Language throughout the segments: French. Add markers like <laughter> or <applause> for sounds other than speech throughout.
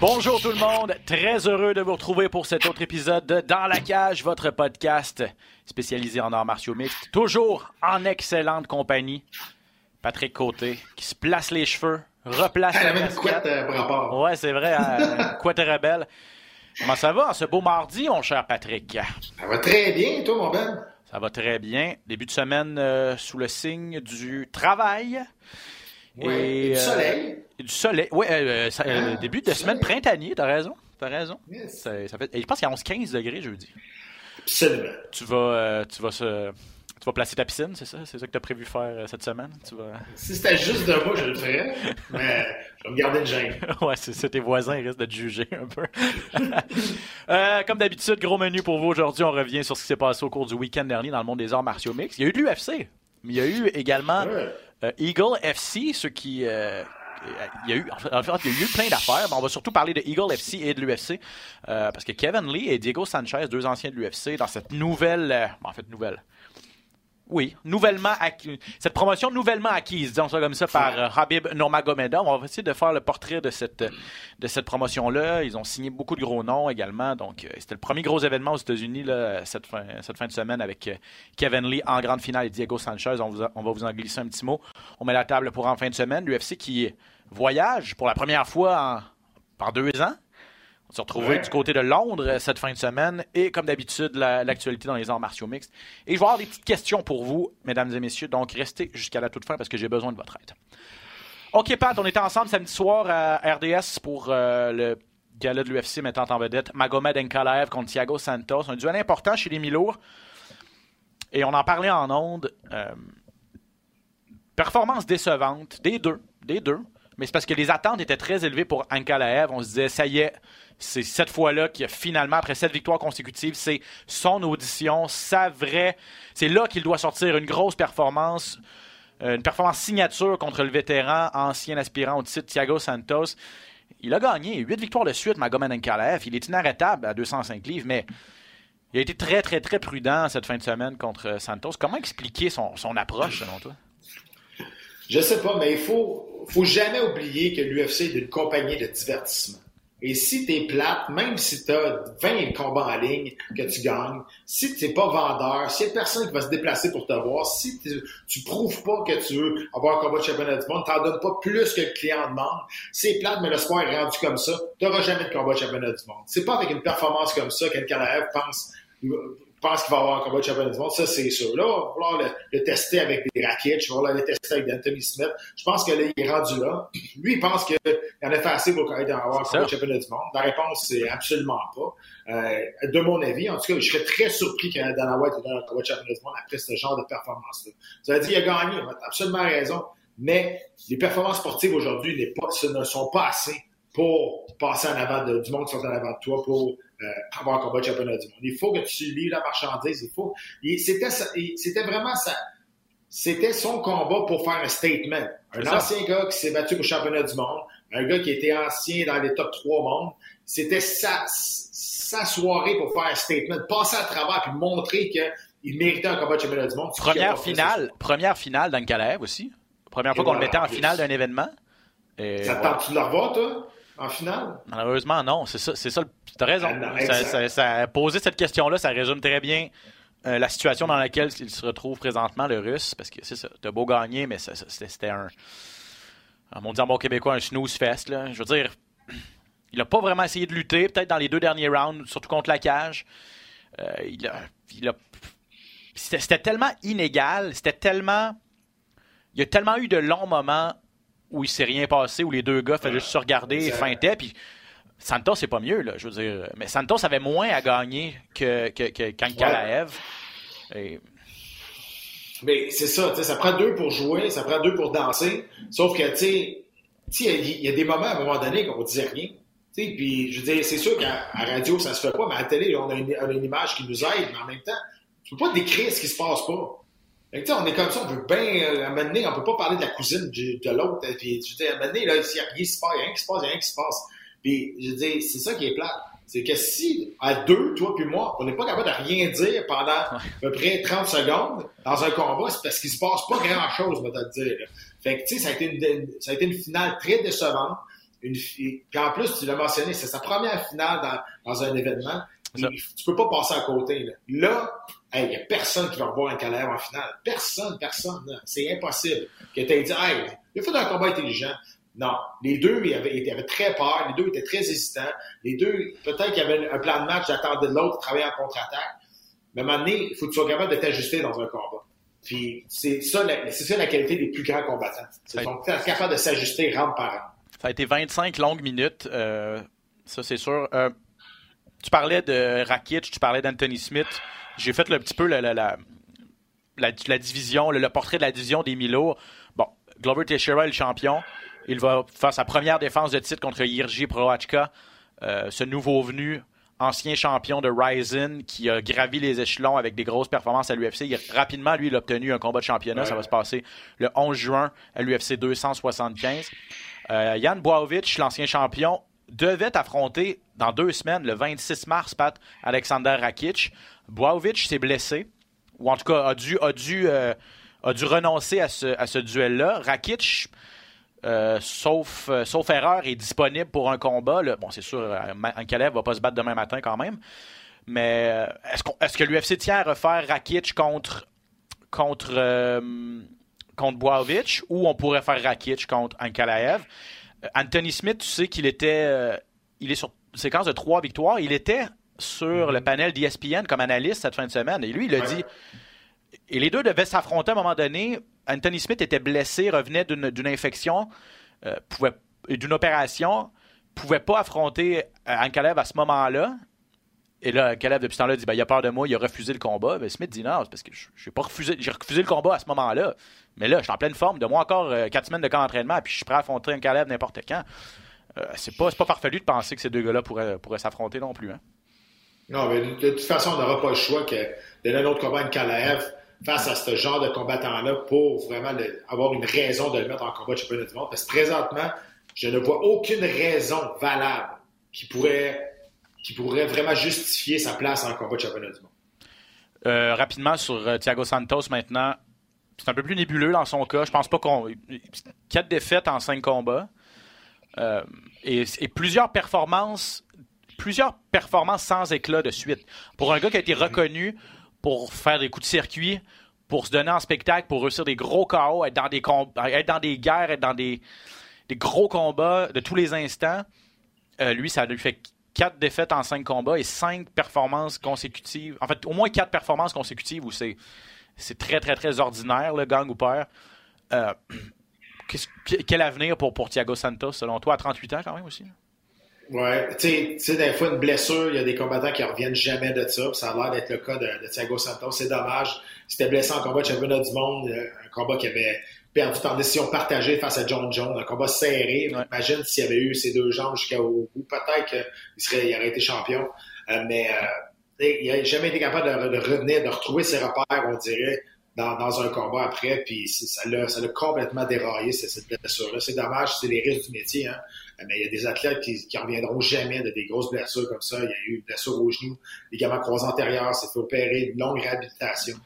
Bonjour tout le monde, très heureux de vous retrouver pour cet autre épisode de Dans la cage, votre podcast spécialisé en arts martiaux mixtes, toujours en excellente compagnie. Patrick Côté qui se place les cheveux, replace Elle la <laughs> couette euh. Ouais, c'est vrai, hein, <laughs> couette rebelle. Comment ça va ce beau mardi, mon cher Patrick? Ça va très bien, toi, mon Ben? Ça va très bien. Début de semaine euh, sous le signe du travail. Ouais, et du euh, soleil. et du soleil. Oui, Ah, début de semaine printanier, t'as raison. T'as raison. Yes. Ça, ça fait, et je pense qu'il y a 11-15 degrés jeudi. Absolument. Tu vas, euh, tu vas se, tu vas placer ta piscine, c'est ça? C'est ça que tu as prévu faire euh, cette semaine? Tu vas... Si c'était juste de moi, je le ferais. Mais je vais me garder une gêne. <laughs> ouais, c'est ça, tes voisins ils risquent de te juger un peu. <laughs> Euh, comme d'habitude, gros menu pour vous aujourd'hui. On revient sur ce qui s'est passé au cours du week-end dernier dans le monde des arts martiaux mixtes. Il y a eu de l'UFC, mais il y a eu également Ouais. Euh, Eagle FC, ceux qui. euh, il y a eu, en fait, il y a eu plein d'affaires, mais on va surtout parler de Eagle FC et de l'UFC, euh, parce que Kevin Lee et Diego Sanchez, deux anciens de l'UFC, dans cette nouvelle, en fait nouvelle, oui, nouvellement cette promotion nouvellement acquise, disons ça comme ça, par euh, Habib Nurmagomedov. On va essayer de faire le portrait de cette, de cette promotion-là. Ils ont signé beaucoup de gros noms également. Donc, c'était le premier gros événement aux États-Unis cette, fin, cette fin de semaine avec Kevin Lee en grande finale et Diego Sanchez. On, on va vous en glisser un petit mot. On met la table pour en fin de semaine. L'UFC qui voyage pour la première fois en, en deux ans. On s'est retrouvé Ouais. du côté de Londres euh, cette fin de semaine et comme d'habitude la- l'actualité dans les arts martiaux mixtes. Et je vais avoir des petites questions pour vous, mesdames et messieurs, donc restez jusqu'à la toute fin parce que j'ai besoin de votre aide. OK Pat, on était ensemble samedi soir à RDS pour euh, le gala de l'UFC mettant en vedette Magomed Nkalaev contre Thiago Santos, un duel important chez les Milours. Et on en parlait en ondes. euh, performance décevante des deux, des deux. Mais c'est parce que les attentes étaient très élevées pour Ankalaev. On se disait, ça y est, c'est cette fois-là qu'il a finalement, après sept victoires consécutives, c'est son audition, sa vraie. C'est là qu'il doit sortir une grosse performance, euh, une performance signature contre le vétéran, ancien aspirant au titre Thiago Santos. Il a gagné huit victoires de suite, Magomed Ankalaev. Il est inarrêtable à 205 livres, mais il a été très, très, très prudent cette fin de semaine contre Santos. Comment expliquer son approche, selon toi? Je sais pas, mais il faut, faut jamais oublier que l'UFC est une compagnie de divertissement. Et si t'es plate, même si t'as 20 combats en ligne que tu gagnes, si t'es pas vendeur, s'il y a personne qui va se déplacer pour te voir, si tu, prouves pas que tu veux avoir un combat de championnat du monde, t'en donnes pas plus que le client demande, c'est plate, mais le sport est rendu comme ça, t'auras jamais de combat de championnat du monde. C'est pas avec une performance comme ça qu'El Kalaev pense pense qu'il va avoir un combat de championnat du monde, ça c'est sûr. Là, on va falloir le, le tester avec des raquettes, on va falloir le tester avec Anthony Smith. Je pense que là, il est rendu là. Lui, il pense qu'il en a fait assez pour qu'il avoir un combat de championnat du monde. La réponse, c'est absolument pas. Euh, de mon avis, en tout cas, je serais très surpris que Dana White ait un combat de championnat du monde après ce genre de performance-là. Ça veut dire qu'il a gagné, on a absolument raison, mais les performances sportives aujourd'hui ne sont pas assez pour passer en avant de- du monde qui sont en avant de toi pour euh, avoir un combat de championnat du monde. Il faut que tu livres la marchandise. Il faut. C'était, vraiment ça. C'était son combat pour faire un statement. Un ça. ancien gars qui s'est battu pour le championnat du monde, un gars qui était ancien dans les top 3 mondes. C'était sa, sa soirée pour faire un statement, passer à travers puis montrer qu'il méritait un combat de championnat du monde. Première finale, première finale d'Ankalaev aussi. Première fois qu'on le mettait en finale d'un événement. Et Ça te tente-tu de le revoir, toi, en finale? Malheureusement, non. C'est ça, c'est ça, le- Tu as raison. Ça- exact. ça- ça- poser cette question-là, ça résume très bien euh, la situation dans laquelle il se retrouve présentement, le Russe. Parce que c'est ça. T'as beau gagner, mais c'était un. On dit en bon québécois, un snooze fest. Là. Je veux dire, il a pas vraiment essayé de lutter, peut-être dans les deux derniers rounds, surtout contre la cage. Euh, il a. il a- C'était tellement inégal, c'était tellement. Il y a tellement eu de longs moments où il s'est rien passé, où les deux gars faisaient juste se regarder et feintaient, puis Santos, c'est pas mieux, là, je veux dire. Mais Santos avait moins à gagner que, que, que Mais c'est ça, tu sais, ça prend deux pour jouer, ça prend deux pour danser. Sauf que, tu sais, il y, il a des moments à un moment donné qu'on disait rien. Tu sais, puis je veux dire, c'est sûr qu'à radio, ça se fait pas, mais à la télé, on a une, on a une image qui nous aide, mais en même temps, tu peux pas décrire ce qui se passe pas. Fait que, tu sais, on est comme ça, on peut bien, euh, à un moment donné, on peut pas parler de la cousine du- de l'autre. Puis, je veux dire, à un moment donné, là, s'il y a rien qui se passe, il y a rien qui se passe, il y a rien qui se passe. Puis, je veux dire, c'est ça qui est plate. C'est que si, à deux, toi puis moi, on n'est pas capable de rien dire pendant à peu près 30 secondes dans un combat, c'est parce qu'il se passe pas grand-chose, on va te dire. Fait que, tu sais, ça a été une, ça a été une finale très décevante. Une, puis en plus, tu l'as mentionné, c'est sa première finale dans, dans un événement. Tu peux pas passer à côté. Là, là il n'y a personne qui va revoir un Calais en finale. Personne, personne. C'est impossible. Que tu aies dit, hey, il a fait un combat intelligent. Non. Les deux, ils avaient, ils avaient très peur. Les deux étaient très hésitants. Les deux, peut-être qu'il y avait un plan de match, j'attendais de l'autre, travailler en contre-attaque. Mais à un moment donné, il faut que tu sois capable de t'ajuster dans un combat. Puis c'est ça, la, c'est ça la qualité des plus grands combattants. C'est sont capables de s'ajuster round par round. Ça a été 25 longues minutes, euh, ça c'est sûr. Euh, tu parlais de Rakic, tu parlais d'Anthony Smith. J'ai fait le petit peu la, la, la, la- la division, le, le portrait de la division des Milo. Bon, Glover Teixeira est le champion. Il va faire sa première défense de titre contre Jirgi Proachka, euh, ce nouveau venu, ancien champion de Ryzen qui a gravi les échelons avec des grosses performances à l'UFC. Rapidement, lui, il a obtenu un combat de championnat. Ça va se passer le 11 juin à l'UFC 275. Euh, Yann Boavic, l'ancien champion, devait affronter dans deux semaines, le 26 mars, Pat, Alexander Rakic. Boavic s'est blessé, ou en tout cas a dû, a dû, euh, a dû renoncer à ce, à ce duel-là. Rakic, euh, sauf, euh, sauf erreur, est disponible pour un combat. là. Bon, c'est sûr, euh, Ankalev va pas se battre demain matin quand même. Mais est-ce, qu'on- est-ce que l'UFC tient à refaire Rakic contre, contre, euh, contre Boavic ou on pourrait faire Rakic contre Ankalaev? Anthony Smith, tu sais qu'il était. il est sur une séquence de trois victoires. Il était sur le panel d'ESPN comme analyste cette fin de semaine. Et lui, il a dit. Et les deux devaient s'affronter à un moment donné. Anthony Smith était blessé, revenait d'une infection, euh, d'une opération, pouvait pas affronter euh, Ankalaev à ce moment-là. Et là, Ankalaev, depuis ce temps-là, dit ben, il a peur de moi, il a refusé le combat. Ben, Smith dit non, c'est parce que j'ai pas refusé, j'ai refusé le combat à ce moment-là. Mais là, je suis en pleine forme. De moi encore euh, quatre semaines de camp d'entraînement, puis je suis prêt à affronter Ankalaev n'importe quand. Euh, c'est pas, pas farfelu de penser que ces deux gars-là pourraient, pourraient s'affronter non plus. Hein. Non, mais de, toute façon, on n'aura pas le choix que de un autre combat à Kalaev face à ce genre de combattant-là pour vraiment avoir une raison de le mettre en combat de championnat du monde. Parce que présentement, je ne vois aucune raison valable qui pourrait, qui pourrait vraiment justifier sa place en combat de championnat du monde. Euh, rapidement sur euh, Thiago Santos maintenant. C'est un peu plus nébuleux dans son cas. Je pense pas qu'on. Quatre défaites en cinq combats. Euh, et, et plusieurs performances. Plusieurs performances sans éclat de suite. Pour un gars qui a été reconnu pour faire des coups de circuit, pour se donner en spectacle, pour réussir des gros KO, être dans des, être dans des guerres, être dans des, gros combats de tous les instants, euh, lui, ça lui fait quatre défaites en cinq combats et cinq performances consécutives. En fait, au moins quatre performances consécutives où c'est, très, très, très ordinaire, le gang ou père. Euh, <clears throat> quel avenir pour, pour Thiago Santos, selon toi, à 38 ans quand même aussi? Ouais, tu sais- tu sais, des fois, une blessure, il y a des combattants qui reviennent jamais de ça. Ça a l'air d'être le cas de, de Thiago Santos. C'est dommage. Il s'était blessé en combat de championnat du monde, euh, un combat qui avait perdu par décision partagée face à John Jones, un combat serré. Ouais. Imagine s'il avait eu ses deux jambes jusqu'au bout. Peut-être qu'il serait, il aurait été champion. Euh, mais euh, il n'a jamais été capable de, de revenir, de retrouver ses repères, on dirait, dans, dans un combat après. Puis ça l'a, ça l'a complètement déraillé, cette, cette blessure-là. C'est dommage, c'est les risques du métier. Hein. Mais il y a des athlètes qui, qui reviendront jamais de des grosses blessures comme ça. Il y a eu une blessure au genou, ligament croisé antérieur, s'est fait opérer, une longue réhabilitation.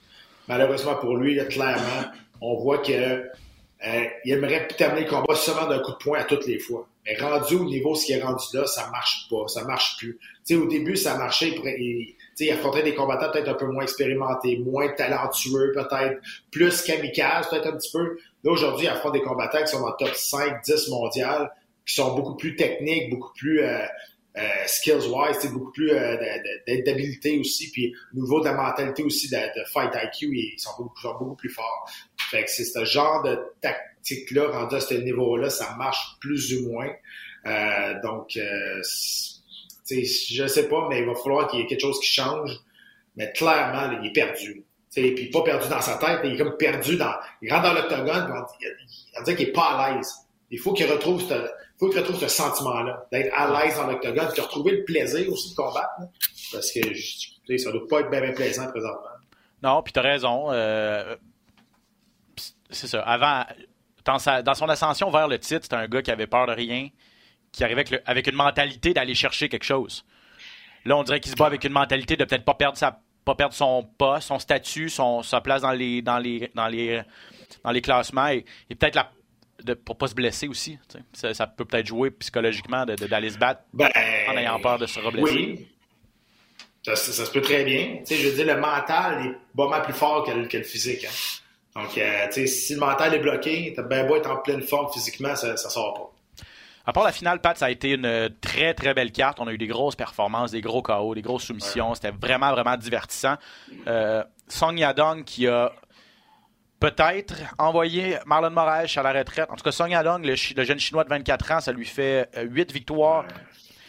Malheureusement pour lui, clairement, on voit que euh, il aimerait terminer le combat seulement d'un coup de poing à toutes les fois. Mais rendu au niveau ce qui est rendu là, ça marche pas, ça marche plus. Au début, ça marchait, il, il affrontait des combattants peut-être un peu moins expérimentés, moins talentueux, peut-être plus kamikaze, peut-être un petit peu. Là, aujourd'hui, il affronte des combattants qui sont le top 5, 10 mondial, qui sont beaucoup plus techniques, beaucoup plus euh, euh, skills-wise, beaucoup plus euh, d'habileté aussi, puis au niveau de la mentalité aussi, de, fight IQ, ils sont beaucoup, beaucoup plus forts. Fait que c'est ce genre de tactique-là, rendu à ce niveau-là, ça marche plus ou moins. Euh, donc, euh, je sais pas, mais il va falloir qu'il y ait quelque chose qui change. Mais clairement, il est perdu. T'sais, puis pas perdu dans sa tête, il est comme perdu dans. Il rentre dans l'octogone, on dirait qu'il est pas à l'aise. Il faut qu'il retrouve ce, faut qu'il retrouve ce sentiment-là, d'être à l'aise dans l'octogone, de retrouver le plaisir aussi de combattre. parce que ça doit pas être bien, plaisant présentement. Non, puis t'as raison. Euh, c'est ça. Avant, dans, son ascension vers le titre, c'était un gars qui avait peur de rien, qui arrivait avec, une mentalité d'aller chercher quelque chose. Là, on dirait qu'il se bat avec une mentalité de peut-être pas perdre sa pas perdre son poste, son statut, son, sa place dans les dans les dans les dans les classements et, peut-être la de, pour pas se blesser aussi. Ça, peut peut-être jouer psychologiquement d'aller se battre ben, en ayant peur de se reblesser. Oui. Ça, se peut très bien. je veux dire, le mental est vraiment plus fort que le, physique. Hein. Donc, euh, si le mental est bloqué, t'as bien beau être en pleine forme physiquement, ça, ça sort pas. À part la finale, Pat, ça a été une très, très belle carte. On a eu des grosses performances, des gros KO, des grosses soumissions. C'était vraiment, vraiment divertissant. Euh, Song Yadong qui a peut-être envoyé Marlon Moraes à la retraite. En tout cas, Song Yadong, le, jeune Chinois de 24 ans, ça lui fait 8 euh, victoires.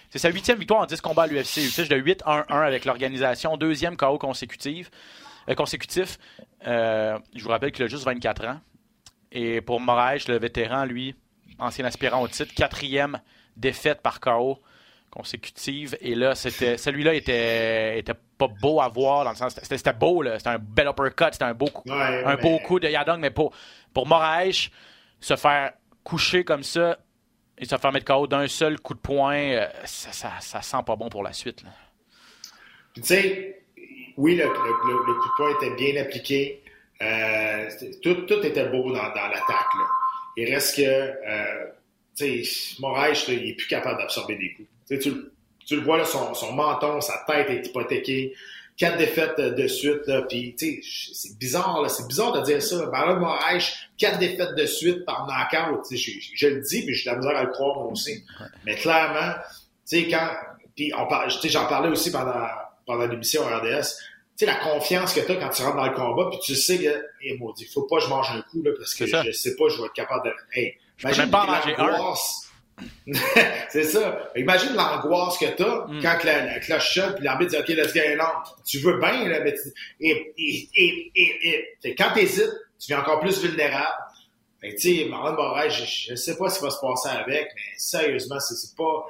C'est sa huitième victoire en 10 combats à l'UFC. Fiche de 8-1-1 avec l'organisation. Deuxième KO consécutif. Euh, consécutif. Euh, je vous rappelle qu'il a juste 24 ans. Et pour Moraes, le vétéran, lui, ancien aspirant au titre, quatrième défaite par KO consécutive. Et là, c'était celui-là était, était pas beau à voir dans le sens c'était beau c'était un bel uppercut, c'était un beau coup, un beau coup de Yadong, mais pour pour Moraes se faire coucher comme ça et se faire mettre KO d'un seul coup de poing, euh, ça, ça, ça, sent pas bon pour la suite. Tu sais, oui, le, coup de poing était bien appliqué. Euh, tout, tout, était beau dans, dans l'attaque. Il reste que, euh, tu sais, Moraes, il est plus capable d'absorber des coups. Tu, tu, le vois, là, son, son, menton, sa tête est hypothéquée. Quatre défaites de suite, là, puis c'est bizarre, là, c'est bizarre de dire ça. Marlon Moraes, quatre défaites de suite par knockout, je, je, je le dis, puis j'ai de la misère à le croire moi aussi. Mais clairement, tu sais, quand, puis on parle, j'en parlais aussi pendant pendant l'émission RDS, tu sais, la confiance que tu as quand tu rentres dans le combat, puis tu sais que, eh, maudit, faut pas que je mange un coup, là, parce que je sais pas, je vais être capable de. Hey, imagine pas manger <laughs> c'est ça. Imagine l'angoisse que tu as mm. quand la, la, cloche sonne puis l'arbitre dit OK, let's get long. Tu veux bien, là, mais tu... et, et, et, et, quand tu hésites, tu viens encore plus vulnérable. tu sais, Marlon Borrell, je, ne sais pas ce qui va se passer avec, mais sérieusement, c'est pas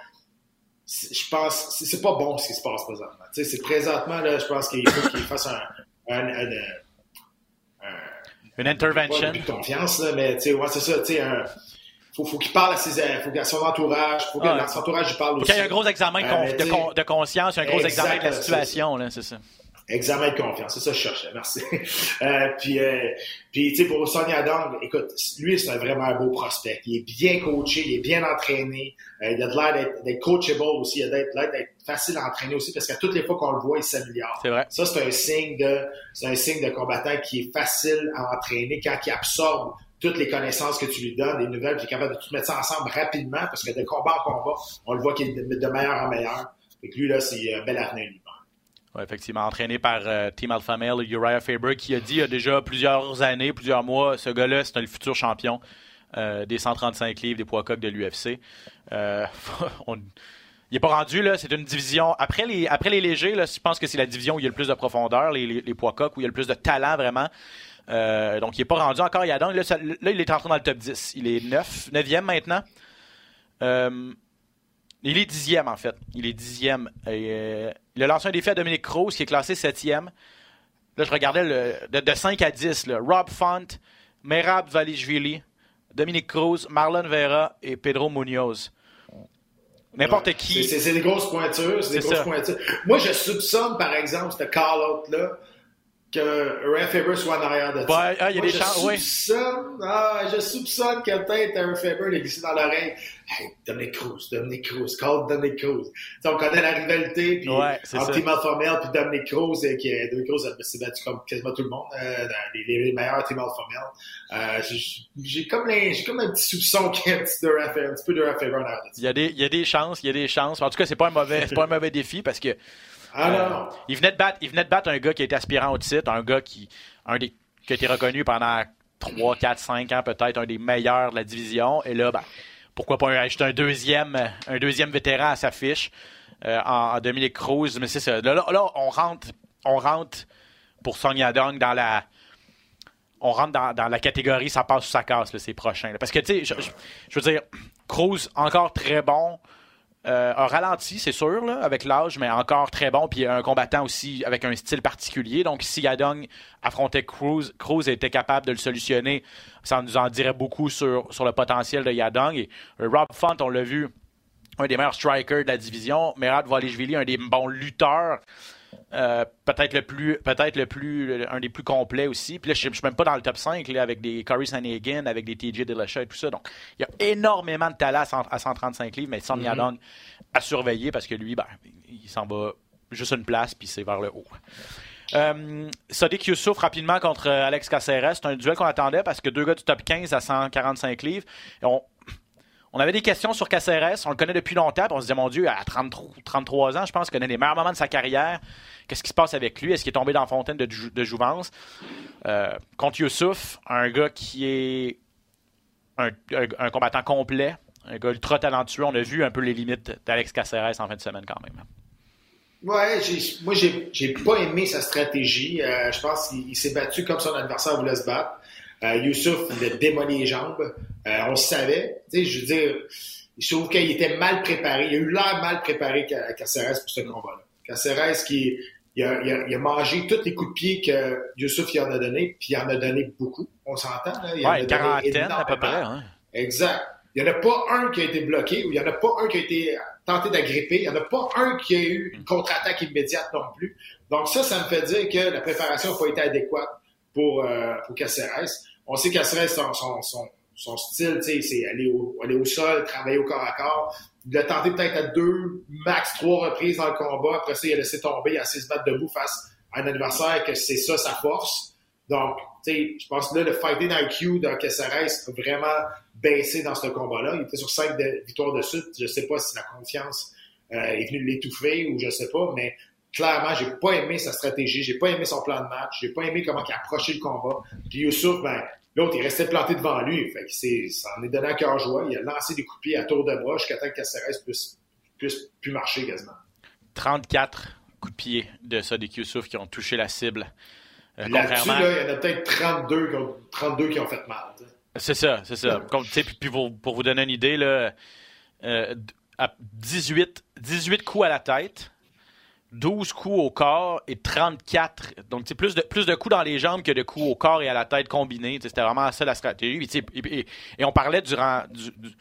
je pense, c'est pas bon ce qui se passe présentement. Tu sais, c'est présentement, là, je pense qu'il faut qu'il fasse un, un, un, une intervention. Pas de confiance, là, mais tu sais, ouais, c'est ça, tu sais, un, faut, faut qu'il parle à, ses, faut son entourage, faut que son entourage lui parle aussi. Il y a un gros examen de, euh, de, conscience, un gros examen de la situation, là, c'est ça. Examen de confiance, c'est ça que je cherchais, merci. <laughs> euh, puis, euh, puis tu sais, pour Sonia Dong, écoute, lui, c'est vraiment un beau prospect. Il est bien coaché, il est bien entraîné, euh, il a de l'air d'être coachable aussi, il a de l'air d'être facile à entraîner aussi, parce qu'à toutes les fois qu'on le voit, il s'améliore. C'est vrai. Ça, c'est un signe de, c'est un signe de combattant qui est facile à entraîner quand il absorbe toutes les connaissances que tu lui donnes, les nouvelles, puis est capable de tout mettre ça ensemble rapidement, parce que de combat en combat, on le voit qu'il est de, meilleur en meilleur. Et lui, là, c'est un bel avenir, lui effectivement, entraîné par euh, Team Alpha Male, Uriah Faber, qui a dit il y a déjà plusieurs années, plusieurs mois, ce gars-là, c'est le futur champion euh, des 135 livres des poids coques de l'UFC. Euh, <laughs> il n'est pas rendu, là. C'est une division. Après les, après les légers, là, je pense que c'est la division où il y a le plus de profondeur, les, les, poids coques, où il y a le plus de talent, vraiment. Donc, il n'est pas rendu encore. A là, là, il est entré dans le top 10. Il est 9, 9e maintenant. il est dixième, en fait. Il est dixième. Et, il a lancé un défi à Dominique Cruz, qui est classé septième. Là, je regardais le, de, 5 à 10. Rob Font, Merab Valishvili, Dominique Cruz, Marlon Vera et Pedro Munoz. N'importe qui. C'est des grosses pointures. Des grosses pointures. Moi, je soupçonne, par exemple, ce call-out-là, que Ray Faber soit en arrière de ça. Ouais, ah, il y a Moi, des chances, oui. ah, je soupçonne que peut-être Ray Faber l'a glissé dans l'oreille. Hey, Dominic Cruz, Dominic Cruz, call Dominic Cruz. Tu sais, on connaît la rivalité puis Ouais, entre ça. Tim Alpha Male puis Dominic Cruz, euh, qui est Dominic Cruz s'est battu comme quasiment tout le monde, euh, dans les, les meilleurs Alpha Male. Euh, j'ai- comme, comme un petit soupçon <laughs> qu'il y a un petit, de Ray Faber, un petit peu de Ray Faber en arrière de ça. Il y, a des, il y a des chances, il y a des chances. En tout cas, c'est pas un mauvais, c'est pas un mauvais défi parce que Ah Euh, il venait de battre, il venait de battre un gars qui était aspirant au titre, un gars qui, un des, qui a été reconnu pendant 3, 4, 5 ans peut-être, un des meilleurs de la division. Et là, ben, pourquoi pas ajouter un deuxième, un deuxième vétéran à sa fiche euh, en, en Dominic Cruz. Mais c'est ça. Là, là, là, on rentre, on rentre pour Song Yadong dans la, on rentre dans, dans la catégorie ça passe ou ça casse, là, ces prochains. là. Parce que, tu sais, je, je- je veux dire, Cruz, encore très bon. Euh, un ralenti, c'est sûr, avec l'âge, mais encore très bon. Puis un combattant aussi avec un style particulier. Donc, si Yadong affrontait Cruz, Cruz était capable de le solutionner, ça nous en dirait beaucoup sur, le potentiel de Yadong. Et euh, Rob Font, on l'a vu, un des meilleurs strikers de la division. Merad Volishvili, un des bons lutteurs. Euh, peut-être le plus peut-être le plus un des plus complets aussi. Puis là je ne suis même pas dans le top 5 là, avec des Corey Sanagan avec des TJ Dillashaw et tout ça. Donc il y a énormément de talent à, 100 à 135 livres mais Son Yadong à surveiller parce que lui ben, il s'en va juste une place puis c'est vers le haut. Euh, Sadiq Youssouf rapidement contre euh, Alex Caceres. C'est un duel qu'on attendait parce que deux gars du top 15 à 145 livres on, on avait des questions sur Caceres, on le connaît depuis longtemps, on se disait, mon Dieu, à 33, 33 ans, je pense connaît les meilleurs moments de sa carrière. Qu'est-ce qui se passe avec lui? Est-ce qu'il est tombé dans la fontaine de, jou- de jouvence? Euh, contre Youssouf, un gars qui est un, combattant complet, un gars ultra talentueux. On a vu un peu les limites d'Alex Caceres en fin de semaine quand même. Ouais, moi, j'ai j'ai pas aimé sa stratégie. Euh, je pense qu'il il s'est battu comme son adversaire voulait se battre. Euh, Youssouf, il a démoli les jambes. Euh, on savait. Tu sais, je veux dire, je trouve qu'il était mal préparé. Il a eu l'air mal préparé Ca- Caceres pour ce combat-là. Caceres qui il a, il, a, il a mangé tous les coups de pied que Youssouf il en a donné, puis il en a donné beaucoup. On s'entend, là? Il Ouais, une quarantaine à peu près. hein. Exact. Il n'y en a pas un qui a été bloqué ou il n'y en a pas un qui a été tenté d'agripper. Il n'y en a pas un qui a eu une contre-attaque immédiate non plus. Donc ça, ça me fait dire que la préparation n'a pas été adéquate pour, euh, pour Caceres. On sait que Caceres, son, son, style, c'est aller au, aller au sol, travailler au corps à corps. A tenté peut-être à deux, max trois reprises dans le combat. Après ça, il a laissé tomber, il a de se battre debout face à un adversaire que c'est ça sa force. Donc, tu sais, je pense que là, le fighting IQ de Caceres a vraiment baissé dans ce combat-là. Il était sur cinq de- victoires de suite. Je sais pas si la confiance euh, est venue l'étouffer ou je sais pas, mais clairement, j'ai pas aimé sa stratégie, j'ai pas aimé son plan de match, j'ai pas aimé comment il a approché le combat. Puis Youssouf, ben, l'autre, il restait planté devant lui. Fait que c'est, ça en est donné à cœur joie. Il a lancé des coups de pied à tour de bras jusqu'à temps que Caceres puisse, puisse plus marcher quasiment. 34 coups de pied de Sadiq Youssouf qui ont touché la cible. Euh, Là-dessus, là, il y en a peut-être 32 qui ont, 32 qui ont fait mal. C'est ça, c'est ça. Comme, puis, pour, pour vous donner une idée, là, euh, d- à 18, 18 coups à la tête, 12 coups au corps et 34. Donc, sais, plus de, coups dans les jambes que de coups au corps et à la tête combinés. C'était vraiment ça la stratégie. Et, on parlait durant, du- du-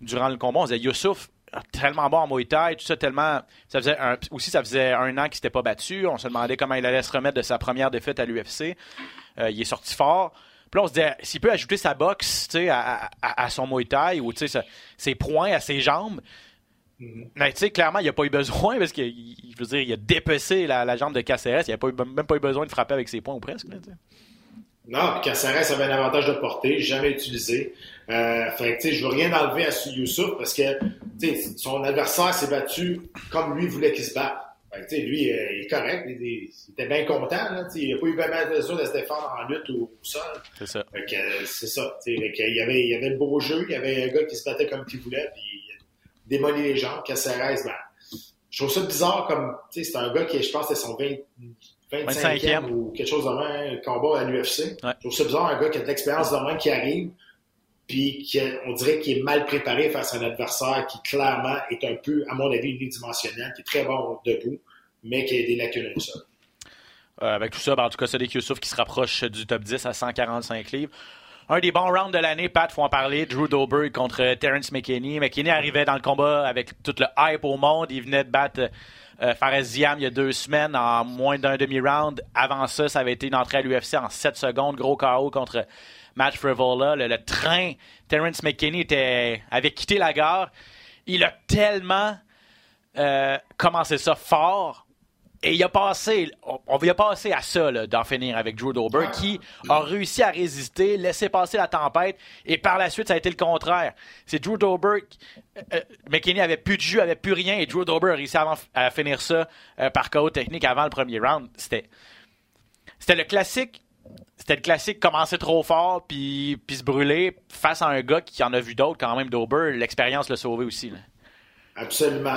durant le combat, on disait Youssouf, tellement bon en Muay Thai, tout ça, tellement. Ça faisait un- aussi, ça faisait un an qu'il s'était pas battu. On se demandait comment il allait se remettre de sa première défaite à l'UFC. Euh, il est sorti fort. Puis là, on se disait, s'il peut ajouter sa boxe à, à- son Muay Thai ou ses poings à ses jambes, mais tu sais, clairement, il n'a pas eu besoin parce que, je veux dire, il a dépecé la, la jambe de Caceres. Il n'a pas eu- même pas eu besoin de frapper avec ses poings ou presque. là. Non, puis Caceres avait un avantage de portée, jamais utilisé. Euh, fait que, tu sais, je veux rien enlever à Youssouf parce que, tu sais, son adversaire s'est battu comme lui voulait qu'il se batte. Fait que, tu sais, lui, euh, il est correct, il, était bien content, là, tu sais, il n'a pas eu bien besoin de se défendre en lutte ou au sol. C'est ça. Fait que, euh, c'est ça, tu sais, fait que, il y avait, il y avait le beau jeu, il y avait un gars qui se battait comme il voulait, puis il a démoli les jambes. Caceres, ben, je trouve ça bizarre comme, tu sais, c'est un gars qui, je pense, c'était son 20, 25e 25e. ou quelque chose de même, combat à l'UFC. Ouais. Je trouve ça bizarre, un gars qui a de l'expérience de même qui arrive, puis qui, on dirait qu'il est mal préparé face à un adversaire qui, clairement, est un peu, à mon avis, unidimensionnel, qui est très bon debout, mais qui a des lacunes au sol. Euh, avec tout ça, ben, en tout cas, Sadiq Youssouf qui se rapproche du top 10 à 145 livres. Un des bons rounds de l'année, Pat, faut en parler. Drew Dober contre Terence McKinney. McKinney arrivait dans le combat avec tout le hype au monde. Il venait de battre euh, Fares il y a deux semaines en moins d'un demi-round. Avant ça, ça avait été une entrée à l'UFC en 7 secondes, gros KO contre Match Frivola. Le, le train, Terence McKinney était, avait quitté la gare. Il a tellement euh, commencé ça fort et il a passé, on, on y a passé à ça, d'en finir avec Drew Dober, qui a réussi à résister, laisser passer la tempête, et par la suite, ça a été le contraire. C'est Drew Dober, euh, euh, McKinney avait plus de jus, avait plus rien, et Drew Dober a réussi à, à finir ça euh, par KO technique avant le premier round. C'était, le classique. C'était le classique commencer trop fort puis, puis se brûler face à un gars qui en a vu d'autres quand même Dober. L'expérience l'a sauvé aussi. Absolument.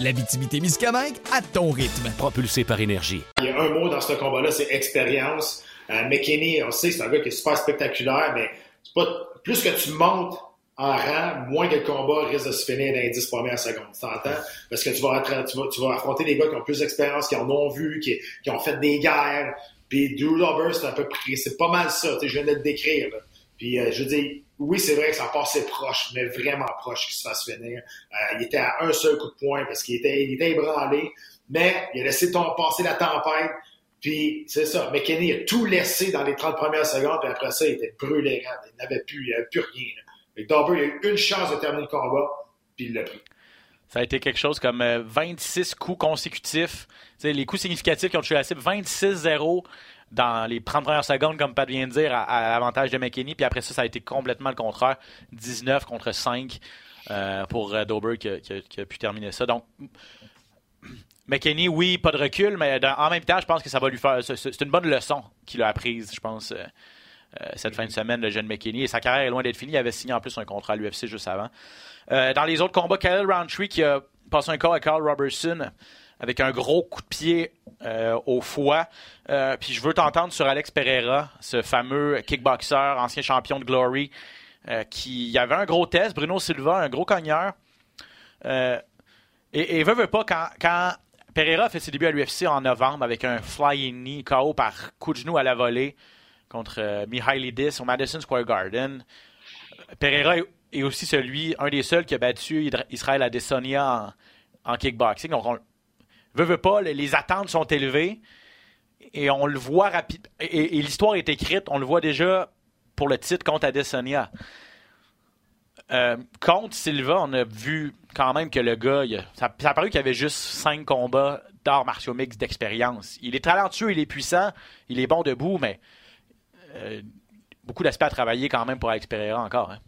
L'Abitibi-Témiscamingue à ton rythme. Propulsé par énergie. Il y a un mot dans ce combat-là, c'est expérience. Euh, McKinney, on sait, c'est un gars qui est super spectaculaire, mais c'est pas plus que tu montes en rang, moins que le combat risque de se finir dans les 10 premières secondes. Tu t'entends? Parce que tu vas, tu, vas, tu vas affronter des gars qui ont plus d'expérience, qui en ont vu, qui, qui ont fait des guerres. Puis Drew Dober, c'est un peu c'est pas mal ça. Tu sais, je viens de le décrire. Là. Puis euh, je veux dire, oui, c'est vrai que ça passait proche, mais vraiment proche qu'il se fasse finir. Euh, il était à un seul coup de poing parce qu'il était, il était ébranlé, mais il a laissé passer la tempête. Puis c'est ça, McKinney a tout laissé dans les 30 premières secondes, puis après ça, il était brûlé Il n'avait plus, plus rien. Dober, il a eu une chance de terminer le combat, puis il l'a pris. Ça a été quelque chose comme 26 coups consécutifs. les coups significatifs qui ont tué la cible, 26-0 dans les 30 premières secondes, comme Pat vient de dire, à, l'avantage de McKinney. Puis après ça, ça a été complètement le contraire. 19 contre 5 euh, pour euh, Dober qui, a pu terminer ça. Donc, McKinney, oui, pas de recul, mais en même temps, je pense que ça va lui faire. C'est une bonne leçon qu'il a apprise, je pense, euh, cette fin de semaine, le jeune McKinney. Et sa carrière est loin d'être finie. Il avait signé en plus un contrat à l'UFC juste avant. dans les autres combats, Kyle Roundtree qui a passé un call à Carl Robertson avec un gros coup de pied euh, au foie. Euh, puis je veux t'entendre sur Alex Pereira, ce fameux kickboxer, ancien champion de Glory, euh, qui avait un gros test. Bruno Silva, un gros cogneur. et, et veut, veut pas, quand, Pereira fait ses débuts à l'UFC en novembre avec un flying knee KO par coup de genou à la volée contre Mihailidis au Madison Square Garden. Pereira est aussi celui, un des seuls qui a battu Israël Adesanya en, en kickboxing. Donc, on, Veux, veux pas, les attentes sont élevées et on le voit rapide. Et, l'histoire est écrite, on le voit déjà pour le titre contre Adesanya. Euh, contre Silva, on a vu quand même que le gars, ça, a paru qu'il avait juste cinq combats d'arts martiaux mix d'expérience. Il est talentueux, il est puissant, il est bon debout, mais euh, beaucoup d'aspects à travailler quand même pour Alex Pereira encore. Hein.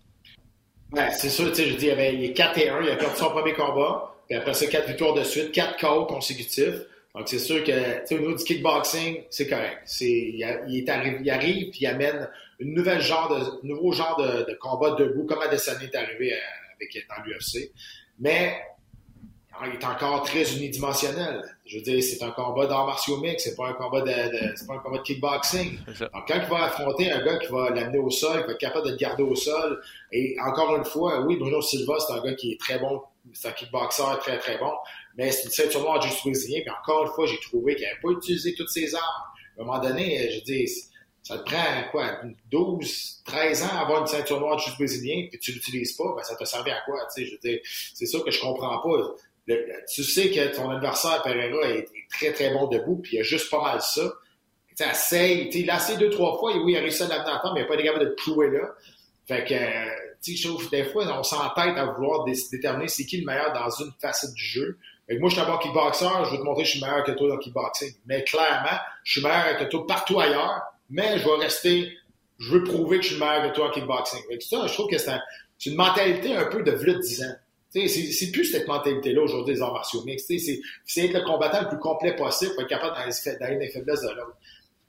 Ouais, c'est sûr, tu sais, je dis, il, avait, il est 4 et 1, il a perdu son premier combat. Puis après ça, quatre victoires de suite, quatre KO consécutifs. Donc, c'est sûr que, au niveau du kickboxing, c'est correct. C'est, il, arrivé, il arrive puis il amène une nouvelle genre de, nouveau genre de, de combat debout, comme Adesanya est arrivé avec, dans l'UFC. Mais, il est encore très unidimensionnel. Je veux dire, c'est un combat d'arts martiaux mix, c'est pas un combat de, de c'est pas un combat de kickboxing. Donc, quand il va affronter un gars qui va l'amener au sol, qui va être capable de le garder au sol, et encore une fois, oui, Bruno Silva, c'est un gars qui est très bon c'est un kickboxer très très bon, mais c'est une ceinture noire juste brésilien. Puis encore une fois, j'ai trouvé qu'il n'avait pas utilisé toutes ses armes. À un moment donné, je dis, ça te prend quoi, 12, 13 ans à avoir une ceinture noire juste brésilien, puis tu l'utilises pas, ben ça te servait à quoi, tu sais, je dis, c'est ça que je comprends pas. Tu sais que ton adversaire Pereira est, est, très très bon debout, puis il a juste pas mal ça. Tu sais, il a essayé deux, trois fois, et oui, il a réussi à l'amener mais il n'a pas été capable de le clouer là. Fait que, tu sais, des fois, on s'entête à vouloir déterminer c'est qui le meilleur dans une facette du jeu. Que moi, je suis un bon kickboxer, je vais te montrer que je suis meilleur que toi dans le kickboxing. Mais clairement, je suis meilleur que toi partout ailleurs, mais je vais rester, je veux prouver que je suis meilleur que toi en kickboxing. Que ça, je trouve que c'est un, une mentalité un peu de v'là 10 ans. C'est plus cette mentalité-là aujourd'hui des arts martiaux mixtes. C'est être le combattant le plus complet possible pour être capable d'aller dans les faiblesses de l'autre.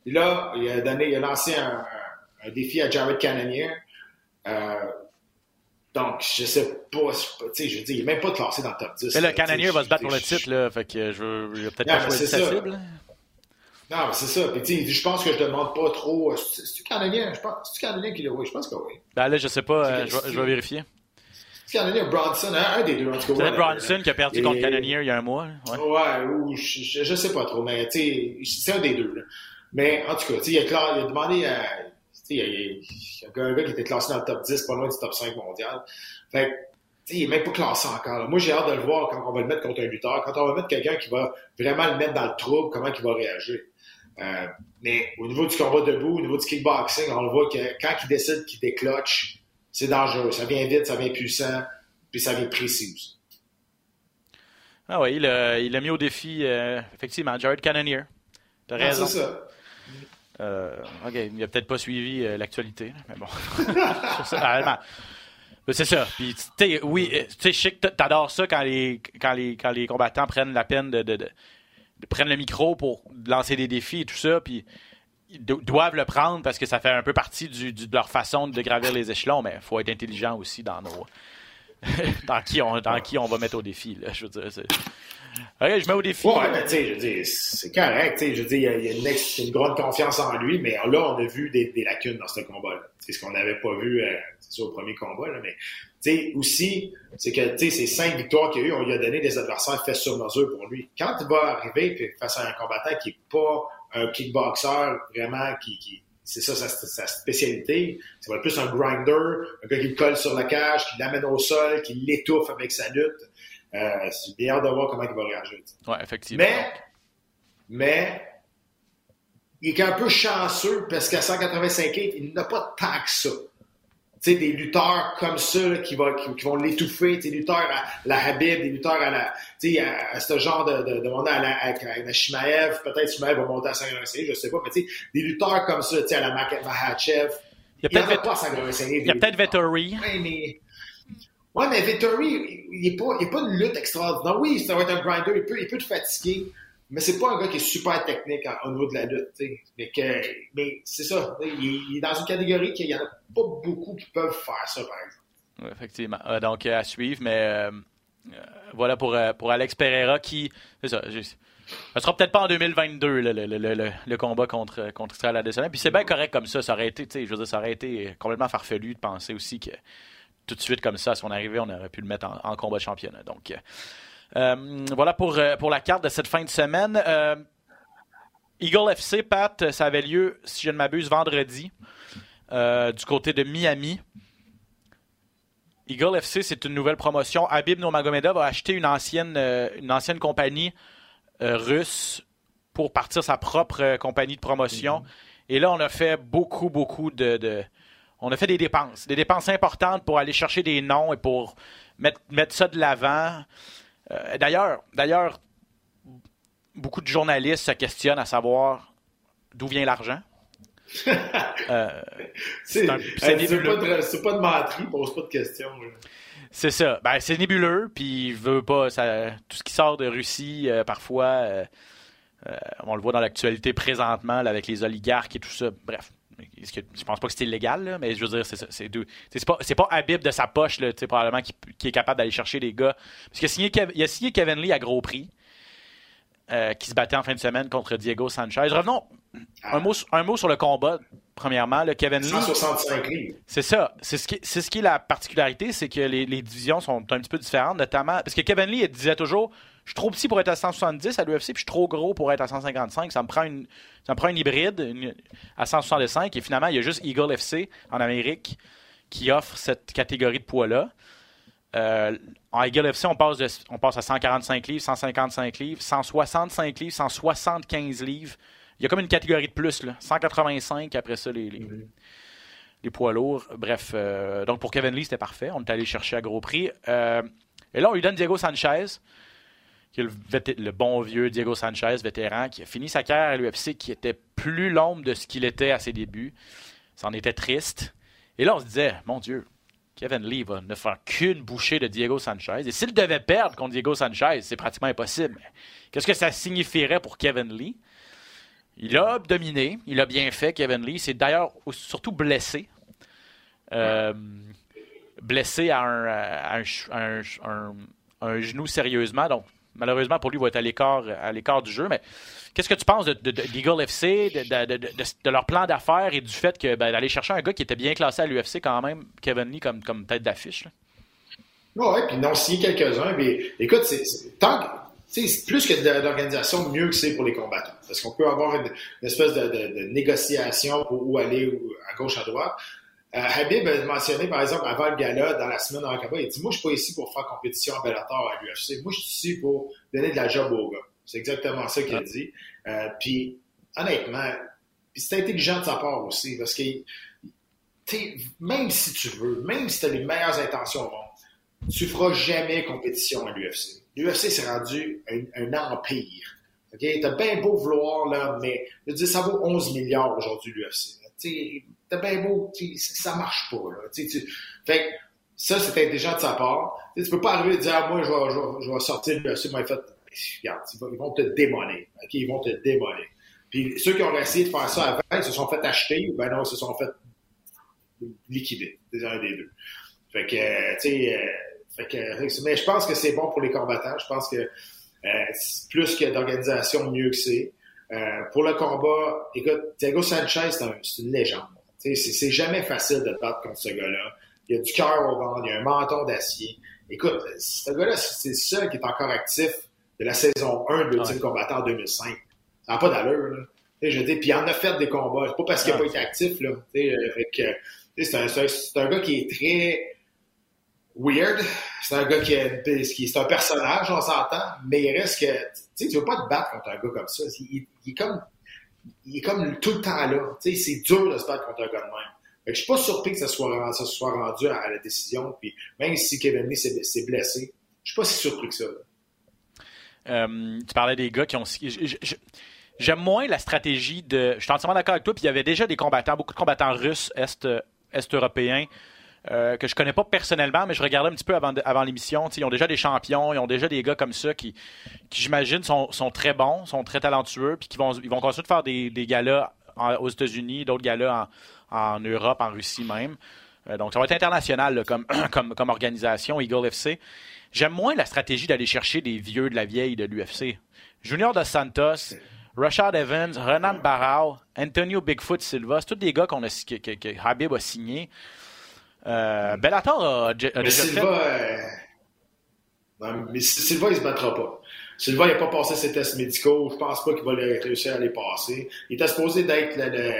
Et là, il a, donné, il a lancé un, un défi à Jared Cannonier. Euh, donc, je sais pas, tu sais, je dire, il n'est même pas classé dans le top 10. Mais le Canadien va se battre pour le titre, là, fait que je veux peut-être pas choisir sa cible. Non, c'est ça. Puis, tu sais, je pense que je demande pas trop. C'est-tu Canadien? Je pense, c'est-tu Canadien qui l'a oui, Je pense que oui. Ben là, je sais pas, euh, je, vais- vérifier. C'est Canadien, Bronson, un, des deux, en tout cas. C'est Bronson qui a perdu contre Canadiens il y a un mois. Ouais. Ou je, sais pas trop, mais tu sais, c'est un des deux. Mais en tout cas, tu sais, il a demandé à. Il y a, il y a un gars qui était classé dans le top 10, pas loin du top 5 mondial. Fait que, il est même pas classé encore. là. Moi, j'ai hâte de le voir quand on va le mettre contre un lutteur. Quand on va mettre quelqu'un qui va vraiment le mettre dans le trouble, comment il va réagir. Euh, mais au niveau du combat debout, au niveau du kickboxing, on le voit que quand il décide qu'il décloche, c'est dangereux. Ça vient vite, ça vient puissant, puis ça vient précis aussi. Ah oui, il a, il a mis au défi, euh, effectivement, Jared Cannonier. T'as Ah, raison. c'est ça. Euh, ok, il a peut-être pas suivi euh, l'actualité, mais bon. <laughs> C'est ça. Puis, oui, euh, tu sais, je sais que ça quand les, combattants prennent la peine de, de, le micro pour lancer des défis et tout ça, puis ils do- doivent le prendre parce que ça fait un peu partie de leur façon de gravir les échelons, mais il faut être intelligent aussi <laughs> dans qui on, va mettre au défi, je veux dire. Ok, je mets au défi. Ouais, mais tu sais, je dire, c'est correct, tu sais, je dire, il y a, y a une, grande confiance en lui, mais là, on a vu des, lacunes dans ce combat-là. C'est ce qu'on n'avait pas vu, euh, au premier combat, là, mais, tu sais, aussi, c'est que, tu sais, ces cinq victoires qu'il y a eu, on lui a donné des adversaires faits sur mesure pour lui. Quand il va arriver puis face à un combattant qui est pas un kickboxer, vraiment, qui, qui c'est ça sa, sa spécialité, c'est plus un grinder, un gars qui le colle sur la cage, qui l'amène au sol, qui l'étouffe avec sa lutte. Euh, j'ai bien hâte de voir comment il va réagir. Ouais, effectivement. Mais, mais, il est un peu chanceux parce qu'à 185 livres, il n'a pas tant que ça. Tu sais, des lutteurs comme ça là, qui, va- qui, qui vont l'étouffer, des lutteurs à la Habib, des lutteurs à la, tu sais, à, à ce genre de, de, de monde à la, à, à la Shimaev, peut-être Shimaev va monter à 185 je sais pas, mais tu sais, des lutteurs comme ça, tu sais, à la Mah- Mahachev, Il y a il n'y en peut-être a pas à 185 livres. il y a peut-être Vettori. Ouais, mais. Vettori, il n'est pas, pas une lutte extraordinaire. Oui, ça va être un grinder, il peut, il peut te fatiguer, mais c'est pas un gars qui est super technique au niveau de la lutte. Mais, que, mais c'est ça, il, est- dans une catégorie qu'il y en a pas beaucoup qui peuvent faire ça, par exemple. Oui, effectivement. Euh, donc, euh, à suivre, mais euh, voilà pour, pour Alex Pereira qui. C'est ça. j'ai- Ce sera peut-être pas en 2022 le, le, le, le, combat contre, contre Israël Adesanya. Puis c'est bien correct comme ça. Ça aurait été, je veux dire, ça aurait été complètement farfelu de penser aussi que tout de suite comme ça, à son arrivée, on aurait pu le mettre en, en combat de championnat. Donc, euh, euh, voilà pour, euh, pour la carte de cette fin de semaine. Euh, Eagle FC, Pat, ça avait lieu, si je ne m'abuse, vendredi, euh, du côté de Miami. Eagle FC, c'est une nouvelle promotion. Habib Nurmagomedov a acheté une ancienne, une ancienne compagnie russe pour partir sa propre compagnie de promotion. Et là, on a fait beaucoup, beaucoup de, de- On a fait des dépenses. Des dépenses importantes pour aller chercher des noms et pour mettre, mettre ça de l'avant. Euh, d'ailleurs, d'ailleurs, beaucoup de journalistes se questionnent à savoir d'où vient l'argent. <laughs> Euh, C'est pas, pas de menterie, pose pas de questions. C'est ça. Ben, c'est nébuleux, puis il veut pas. Ça, tout ce qui sort de Russie, euh, parfois, euh, on le voit dans l'actualité présentement là, avec les oligarques et tout ça. Bref. Je pense pas que c'est illégal, là, mais je veux dire, c'est ça. C'est deux- c'est pas, c'est pas Habib de sa poche, là, tu sais, probablement, qui, qui est capable d'aller chercher des gars. Parce qu'il a signé, Kev- il a signé Kevin Lee à gros prix, euh, qui se battait en fin de semaine contre Diego Sanchez. Revenons. Un mot, sur- un mot sur le combat, premièrement. là. Kevin Lee. 165 livres. C'est ça. C'est ce qui, c'est ce qui est la particularité, c'est que les, les divisions sont un petit peu différentes, notamment parce que Kevin Lee il disait toujours je suis trop petit pour être à 170 à l'UFC, puis je suis trop gros pour être à 155. Ça me prend une, ça me prend une hybride une- à 165. Et finalement, il y a juste Eagle FC en Amérique qui offre cette catégorie de poids-là. Euh, en Eagle FC, on passe, de- on passe à 145 livres, 155 livres, 165 livres, 175 livres. Il y a comme une catégorie de plus, là. 185 après ça, les, les, les poids lourds. Bref, euh, donc pour Kevin Lee, c'était parfait. On est allé chercher à gros prix. Euh, et là, on lui donne Diego Sanchez, qui le, bon vieux Diego Sanchez, vétéran, qui a fini sa carrière à l'UFC, qui était plus l'ombre de ce qu'il était à ses débuts. Ça en était triste. Et là, on se disait, mon Dieu, Kevin Lee va ne faire qu'une bouchée de Diego Sanchez. Et s'il devait perdre contre Diego Sanchez, c'est pratiquement impossible. Qu'est-ce que ça signifierait pour Kevin Lee? Il a dominé, il a bien fait, Kevin Lee. C'est d'ailleurs surtout blessé. Euh, blessé à un, à un genou sérieusement. Donc, malheureusement, pour lui, va être à l'écart, à l'écart du jeu. Mais qu'est-ce que tu penses de, de, de FC, de, leur plan d'affaires et du fait que ben, d'aller chercher un gars qui était bien classé à l'UFC quand même, Kevin Lee, comme, tête d'affiche? Oui, puis ont signé quelques-uns. Mais écoute, c'est, tant c'est plus que d'organisation, mieux que c'est pour les combattants. Parce qu'on peut avoir une, espèce de, négociation pour où aller à gauche, à droite. Euh, Habib a mentionné, par exemple, avant le gala, dans la semaine en combat, il dit Moi, je suis pas ici pour faire compétition en Bellator à l'UFC. Moi, je suis ici pour donner de la job aux gars. C'est exactement ça qu'il a dit. Euh, puis, honnêtement, c'est intelligent de sa part aussi, parce que même si tu veux, même si tu as les meilleures intentions au monde, tu feras jamais compétition à l'UFC. L'UFC s'est rendu un, empire. OK? T'as bien beau vouloir, là, mais je veux ça vaut 11 milliards aujourd'hui, l'UFC. T'as bien beau, ça marche pas, là. Fait ça, c'est intelligent de sa part. Tu peux pas arriver et dire, ah, moi, je vais, sortir l'UFC, moi, fait, regarde, ils vont te démolir. Ils vont te démolir. Puis ceux qui ont essayé de faire ça avant, ils se sont fait acheter ou ben non, ils se sont fait liquider. C'est un des deux. Fait que, tu sais, euh, mais je pense que c'est bon pour les combattants. Je pense que euh, plus que d'organisation, mieux que c'est. Euh, pour le combat, écoute, Diego Sanchez, c'est une légende. C'est jamais facile de battre contre ce gars-là. Il a du cœur au ventre, il y a un menton d'acier. Écoute, ce gars-là, c'est le seul qui est encore actif de la saison 1 de l'ultime combattant en 2005. Ça n'a pas d'allure. Là. Je dis, puis il en a fait des combats. C'est pas parce qu'il n'a pas été actif. Là. C'est un, un, gars qui est très weird. C'est un gars qui est, qui est un personnage, on s'entend, mais il reste que, tu tu veux pas te battre contre un gars comme ça. Il, est comme, il est comme tout le temps là. C'est dur de se battre contre un gars de même. Je suis pas surpris que ça soit, ça soit rendu à, la décision. Puis même si Kevin Lee s'est blessé, je suis pas si surpris que ça. Euh, tu parlais des gars qui ont. J'aime moins la stratégie de. Je suis entièrement d'accord avec toi. Puis il y avait déjà des combattants, beaucoup de combattants russes, est, est européens, euh, que je connais pas personnellement, mais je regardais un petit peu avant, l'émission. Ils ont déjà des champions, ils ont déjà des gars comme ça qui, j'imagine, sont, très bons, sont très talentueux, puis qui vont, ils vont continuer de faire des, des galas aux États-Unis, d'autres galas en, en, Europe, en Russie même. Euh, donc, ça va être international <clears throat> comme, organisation, Eagle FC. J'aime moins la stratégie d'aller chercher des vieux de la vieille de l'UFC. Junior dos Santos, Rashad Evans, Renan Barao, Antonio Bigfoot Silva, c'est tous des gars a, que, que, que Habib a signés. Euh, Bellator a, déjà Silva, fait... euh... mais Silva, il se battra pas. Silva, il n'a pas passé ses tests médicaux. Je pense pas qu'il va réussir à les passer. Il était supposé d'être le, le,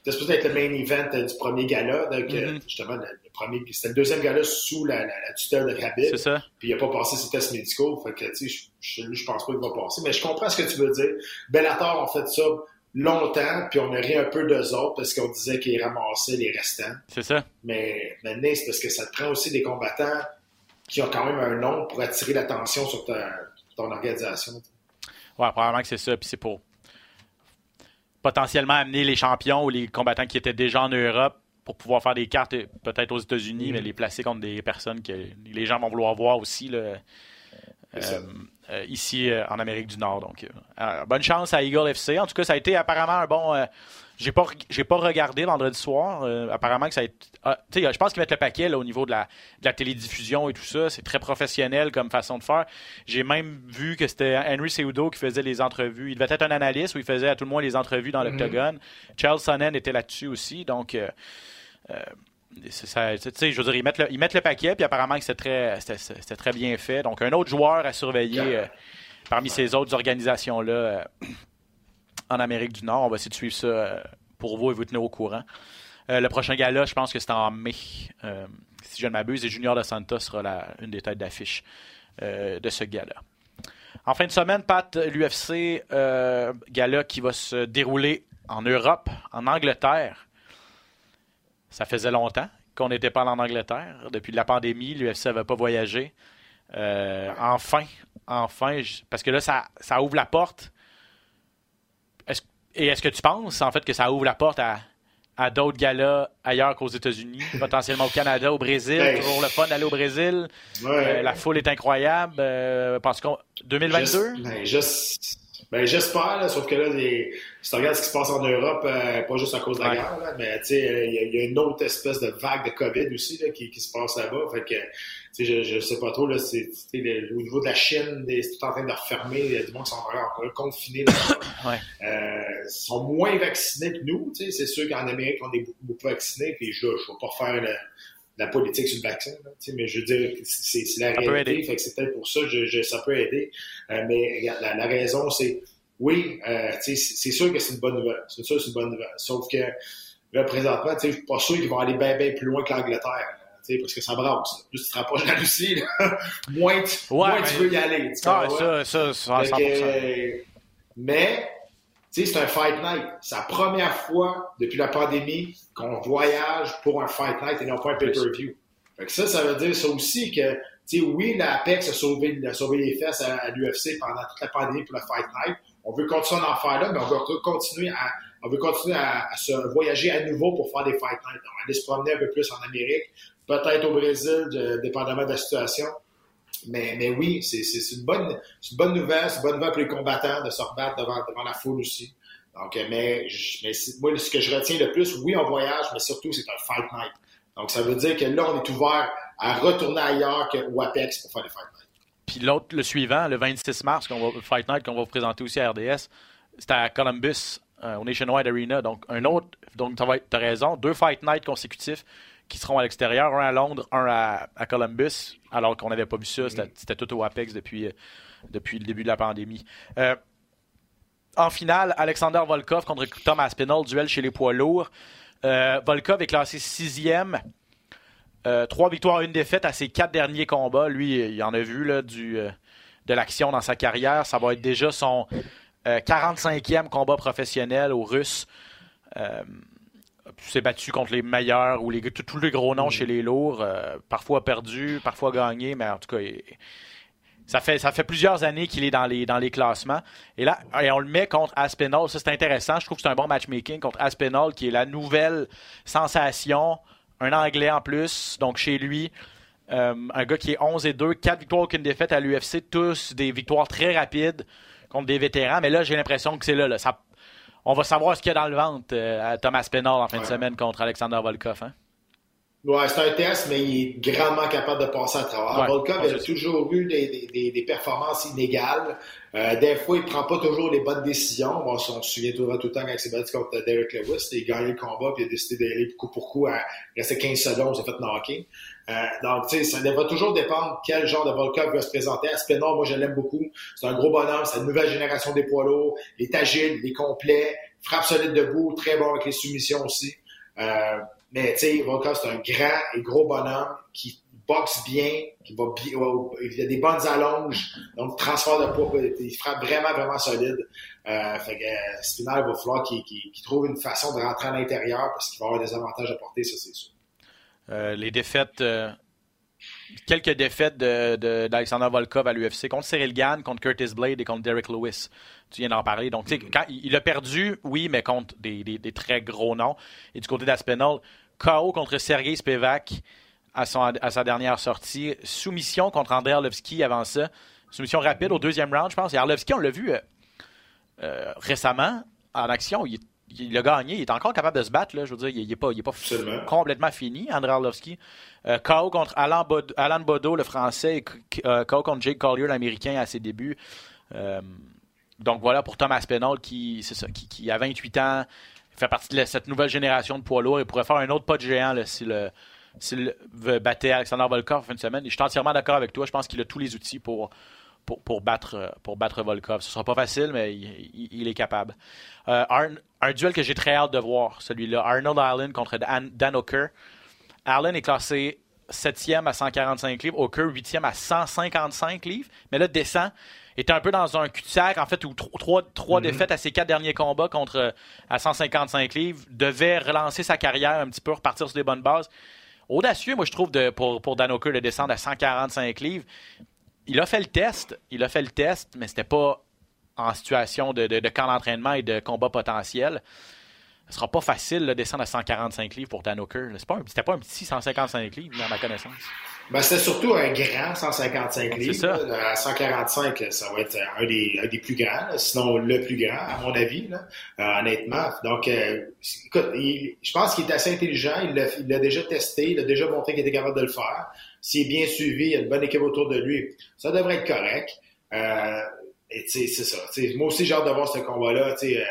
était supposé être le main event du premier gala. Donc, mm -hmm. justement, le, premier, c'était le deuxième gala sous la, la, la tutelle de Khabib. C'est ça. Puis il n'a pas passé ses tests médicaux. Fait que, tu sais, je, je, je pense pas qu'il va passer. Mais je comprends ce que tu veux dire. Bellator, en fait ça longtemps, puis on a ri un peu d'eux autres parce qu'on disait qu'ils ramassaient les restants. C'est ça. Mais maintenant, c'est parce que ça te prend aussi des combattants qui ont quand même un nom pour attirer l'attention sur ton organisation. Ouais, probablement que c'est ça. Puis c'est pour potentiellement amener les champions ou les combattants qui étaient déjà en Europe pour pouvoir faire des cartes peut-être aux États-Unis, mais mm-hmm. les placer contre des personnes que les gens vont vouloir voir aussi. Là. Euh, euh, ici euh, en Amérique du Nord. Donc, bonne chance à Eagle FC. En tout cas, ça a été apparemment un bon. j'ai pas j'ai pas regardé vendredi soir. apparemment que ça a été. Ah, je pense qu'ils mettent le paquet au niveau de la, de la télédiffusion et tout ça. C'est très professionnel comme façon de faire. J'ai même vu que c'était Henry Seudo qui faisait les entrevues. Il devait être un analyste où il faisait à tout le monde les entrevues dans mm-hmm. l'octogone. Charles Sonnen était là-dessus aussi. Donc je veux dire, ils mettent, le, ils mettent le paquet, puis apparemment que c'était très, très bien fait. Donc, un autre joueur à surveiller euh, parmi ces autres organisations-là euh, en Amérique du Nord. On va essayer de suivre ça euh, pour vous et vous tenir au courant. le prochain gala, je pense que c'est en mai, si je ne m'abuse, et Junior de Santa sera la, une des têtes d'affiche de ce gala. En fin de semaine, Pat, l'UFC, gala qui va se dérouler en Europe, en Angleterre. Ça faisait longtemps qu'on n'était pas en Angleterre. Depuis la pandémie, l'UFC n'avait pas voyagé. Euh, enfin, enfin, parce que là, ça, ça ouvre la porte. et est-ce que tu penses, en fait, que ça ouvre la porte à, à d'autres galas ailleurs qu'aux États-Unis, <laughs> potentiellement au Canada, au Brésil, ben, toujours le fun d'aller au Brésil. Euh, la foule est incroyable. Euh, parce qu'on 2022. Ben, Ben, j'espère, là, sauf que là, les... si tu regardes ce qui se passe en Europe, euh, pas juste à cause de la Ouais. guerre, là, mais tu sais, il y, a- il y a une autre espèce de vague de COVID aussi là, qui, qui se passe là-bas. Fait que, tu sais, je, je sais pas trop, là, c'est, le- au niveau de la Chine, c'est tout en train de refermer. Il y a du monde qui sont encore confinés. <coughs> Ouais. Euh, ils sont moins vaccinés que nous. tu sais. C'est sûr qu'en Amérique, on est beaucoup, beaucoup vaccinés. Puis je ne vais pas faire le- la politique sur le vaccin, là, mais je veux dire, c'est, c'est la Ça peut réalité. aider. Fait que c'est peut-être pour ça que je, je- ça peut aider. Euh, mais regarde, la, la raison, c'est oui, euh, c'est sûr que c'est une bonne nouvelle. C'est sûr que c'est une bonne nouvelle. Sauf que là, présentement, tu sais, je suis pas sûr qu'ils vont aller bien, bien plus loin que l'Angleterre. là, tu sais, Parce que ça brasse. Plus tu te rapproches de la Russie, là, <laughs> moins, tu, Ouais, moins mais- tu veux y aller. Ah, ça, ça, ça, Fait 100%. que, euh, mais, sais, c'est un fight night. C'est la première fois depuis la pandémie qu'on voyage pour un fight night et non pas un pay-per-view. Fait que ça, ça veut dire ça aussi que, tu sais, oui, l'Apex a sauvé, a sauvé les fesses à, à l'UFC pendant toute la pandémie pour le fight night. On veut continuer à en faire là, mais on veut continuer à, on veut continuer à, à se voyager à nouveau pour faire des fight nights. On va aller se promener un peu plus en Amérique, peut-être au Brésil, de- dépendamment de la situation. Mais, oui, c'est une, bonne, une bonne nouvelle. C'est une bonne nouvelle pour les combattants de se rebattre devant, devant la foule aussi. Donc, euh, mais, moi, ce que je retiens le plus, oui, on voyage, mais surtout, c'est un fight night. Donc, ça veut dire que là, on est ouvert à retourner ailleurs qu'au Apex pour faire des fight nights. Puis l'autre, le suivant, le 26 mars, qu'on va, Fight Night, qu'on va vous présenter aussi à RDS, c'est à Columbus, euh, au Nationwide Arena. Donc, un autre, donc tu as raison, deux Fight Night consécutifs qui seront à l'extérieur, un à Londres, un à, à Columbus, alors qu'on n'avait pas vu ça. C'était c'était tout au Apex depuis, euh, depuis le début de la pandémie. Euh, en finale, Alexander Volkov contre Tom Aspinall, duel chez les poids lourds. Euh, Volkov est classé sixième. Euh, trois victoires, une défaite à ses quatre derniers combats. Lui, il en a vu là, du, de l'action dans sa carrière. Ça va être déjà son euh, 45e combat professionnel aux Russes. S'est battu contre les meilleurs ou les, tous les gros noms chez les lourds. euh, parfois perdu, parfois gagné, mais en tout cas, il- ça fait, ça fait plusieurs années qu'il est dans les, dans les classements. Et là, et on le met contre Aspinall. Ça, c'est intéressant. Je trouve que c'est un bon matchmaking contre Aspinall, qui est la nouvelle sensation. Un Anglais en plus, donc chez lui. Euh, un gars qui est 11 et 2, 4 victoires, aucune défaite à l'UFC, tous des victoires très rapides contre des vétérans. Mais là, j'ai l'impression que c'est là. là. Ça- on va savoir ce qu'il y a dans le ventre euh, à Thomas Aspinall en fin de semaine contre Alexander Volkov. hein. Ouais, c'est un test, mais il est grandement capable de passer à travers. Ouais, Volkov, il a toujours eu des, des, des, des performances inégales. Euh, des fois, il prend pas toujours les bonnes décisions. Bon, on se souvient tout, le temps quand il s'est battu contre Derek Lewis. Il a gagné le combat, puis il a décidé d'aller coup pour coup. À, restait 15 secondes, il s'est fait knocker. Euh, donc, tu sais, ça va toujours dépendre quel genre de Volkov va se présenter. Aspinall, moi, je l'aime beaucoup. C'est un gros bonhomme. C'est une nouvelle génération des poids lourds. Il est agile, il est complet, frappe solide debout, très bon avec les soumissions aussi. Euh, mais tu sais, Volkov, c'est un grand et gros bonhomme qui boxe bien, qui va bien, il a des bonnes allonges, donc transfert de poids, il frappe vraiment, vraiment solide. Euh, fait que euh, Spinal, il va falloir qu'il trouve une façon de rentrer à l'intérieur parce qu'il va avoir des avantages à porter, ça c'est sûr. Euh, les défaites, euh, quelques défaites de- de- d'Alexander Volkov à l'UFC contre Cyril Gann, contre Curtis Blade et contre Derek Lewis. Tu viens d'en parler. Donc, tu sais, quand il, il a perdu, oui, mais contre des, des- des très gros noms. Et du côté d'Aspinall, KO contre Sergei Spivak à, son- à sa dernière sortie. Soumission contre Andrei Arlovski avant ça. Soumission rapide au deuxième round, je pense. Et Arlovski, on l'a vu euh, euh, récemment en action. Il, il a gagné. Il est encore capable de se battre. Là. Je veux dire, il n'est pas, il est pas complètement fini, Andrei Arlovski. Euh, KO contre Alan, Bod- Alan Bodo, le français, et KO contre Jake Collier, l'américain, à ses débuts. Donc voilà pour Thomas qui, ça, qui, qui a 28 ans, fait partie de cette nouvelle génération de poids lourds et pourrait faire un autre pas de géant là, s'il euh, s'il veut battre Alexander Volkov en fin de semaine. Et je suis entièrement d'accord avec toi. Je pense qu'il a tous les outils pour, pour, pour battre, pour battre Volkov. Ce sera pas facile, mais il, il- il est capable. Euh, un duel que j'ai très hâte de voir, celui-là. Arnold Allen contre Dan, Dan Hooker. Allen est classé 7e à 145 livres, Hooker 8e à 155 livres, mais là descend, était un peu dans un cul-de-sac, en fait, où tro- trois, trois défaites à ses quatre derniers combats contre euh, à 155 livres, devait relancer sa carrière un petit peu, repartir sur des bonnes bases. Audacieux, moi, je trouve, de, pour, pour Dan Hooker de descendre à 145 livres. Il a fait le test, il a fait le test, mais c'était pas en situation de, de- de camp d'entraînement et de combat potentiel. ce sera pas facile de descendre à 145 livres pour Dan Hooker. C'était pas, un petit 155 livres, à ma connaissance. Ben, c'était surtout un grand 155 livres. Ça. à 145, ça va être un des, un des plus grands, sinon le plus grand, à mon avis, là, euh, honnêtement. Donc, euh, écoute, je pense qu'il est assez intelligent. Il l'a déjà testé. Il a déjà montré qu'il était capable de le faire. S'il est bien suivi, il y a une bonne équipe autour de lui. Ça devrait être correct. Euh, et c'est ça. moi aussi, j'ai hâte de voir ce combat-là. Euh,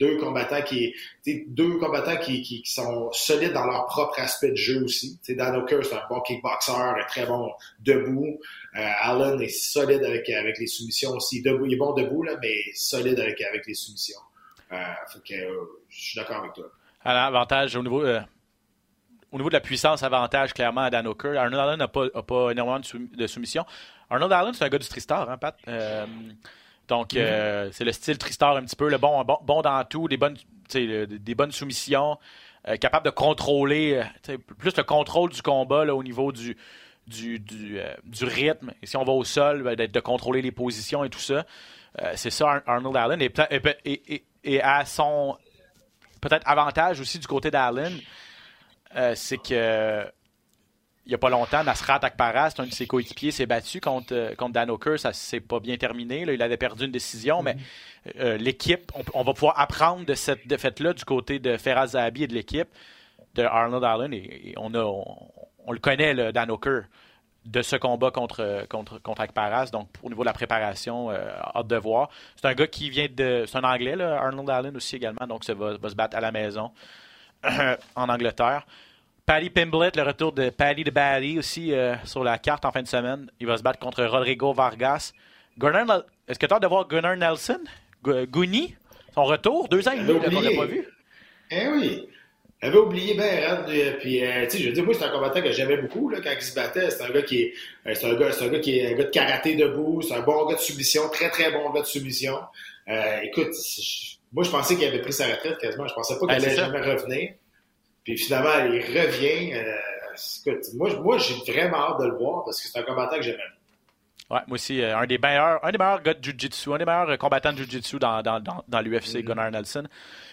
deux combattants qui deux combattants qui, sont solides dans leur propre aspect de jeu aussi. T'sais, Dan Hooker, c'est un bon kickboxer, très bon debout. Euh, Allen est solide avec, les soumissions aussi. Debout, il est bon debout, là, mais solide avec, les soumissions. Euh, euh, je suis d'accord avec toi. Alors, avantage au niveau, au niveau de la puissance, avantage clairement à Dan Hooker. Arnold Allen n'a pas, pas, énormément de, de soumission. Arnold Allen, c'est un gars du Tristar, hein, Pat? Donc, euh, c'est le style Tristar un petit peu, le bon, bon, dans tout, des bonnes, des bonnes soumissions, euh, capable de contrôler, euh, plus le contrôle du combat au niveau du, du, du, rythme. Et si on va au sol, ben, de contrôler les positions et tout ça. c'est ça, Arnold Allen. Et, et, et à son peut-être avantage aussi du côté d'Allen, c'est que il n'y a pas longtemps, Nasrat Akparas, un de ses coéquipiers, s'est battu contre, euh, contre Dan O'Kerr. Ça s'est pas bien terminé. il avait perdu une décision, mais euh, l'équipe, on, va pouvoir apprendre de cette défaite-là du côté de Ferraz Zahabi et de l'équipe de Arnold Allen. Et, on, a, on, le connaît, le Dan O'Kerr, de ce combat contre, contre, contre Akparas. Donc, au niveau de la préparation, euh, hâte de voir. C'est un gars qui vient de. C'est un Anglais, Arnold Allen aussi également. Donc, ça va, va se battre à la maison <clears throat> en Angleterre. Paddy Pimblett, le retour de Paddy de Baddy aussi euh, sur la carte en fin de semaine. Il va se battre contre Rodrigo Vargas. Est-ce que tu as de voir Gunnar Nelson? Guni? Son retour? Deux ans et demi qu'on l'a pas vu. Eh oui. J'avais oublié Ben Puis, euh, tu sais, je veux dire, moi, c'est un combattant que j'aimais beaucoup là, quand il se battait. C'est un gars qui est, euh, c'est un gars, c'est un gars qui est un gars de karaté debout. C'est un bon gars de soumission, très très bon gars de soumission. écoute, moi, je pensais qu'il avait pris sa retraite quasiment. Je pensais pas qu'il ben, allait jamais revenir. Puis finalement, il revient. Euh, moi, moi j'ai vraiment hâte de le voir parce que c'est un combattant que j'aime. Ouais, moi aussi, euh, un des meilleurs, un des meilleurs gars de Jiu-Jitsu, un des meilleurs combattants de Jiu-Jitsu dans, dans, dans, dans l'UFC, mm-hmm. Gunnar Nelson.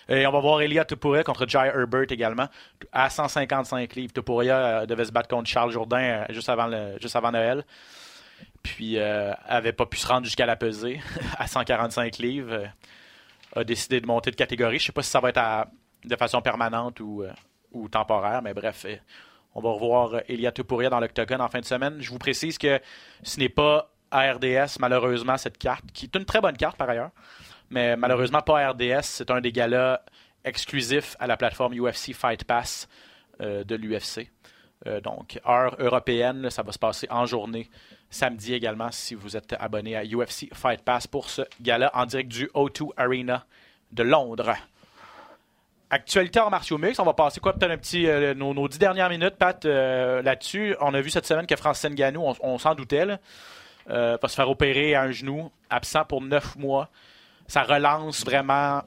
Et on va voir Elia Topuria contre Jai Herbert également, à 155 livres. Topuria euh, devait se battre contre Charles Jourdain juste, avant le, juste avant Noël. Puis, euh, avait pas pu se rendre jusqu'à la pesée <laughs> à 145 livres. a décidé de monter de catégorie. Je sais pas si ça va être de façon permanente ou ou temporaire, mais bref, eh, on va revoir euh, Elia Topuria dans l'octogone en fin de semaine. Je vous précise que ce n'est pas ARDS, malheureusement, cette carte, qui est une très bonne carte par ailleurs, mais malheureusement pas RDS. C'est un des galas exclusifs à la plateforme UFC Fight Pass euh, de l'UFC. Euh, donc, heure européenne, ça va se passer en journée, samedi également, si vous êtes abonné à UFC Fight Pass pour ce gala en direct du O2 Arena de Londres. Actualité en martiaux mix, on va passer quoi peut-être un petit euh, nos, dix dernières minutes, Pat, euh, là-dessus. On a vu cette semaine que Francis Ngannou, on, s'en doutait, euh, va se faire opérer à un genou, absent pour neuf mois. Ça relance vraiment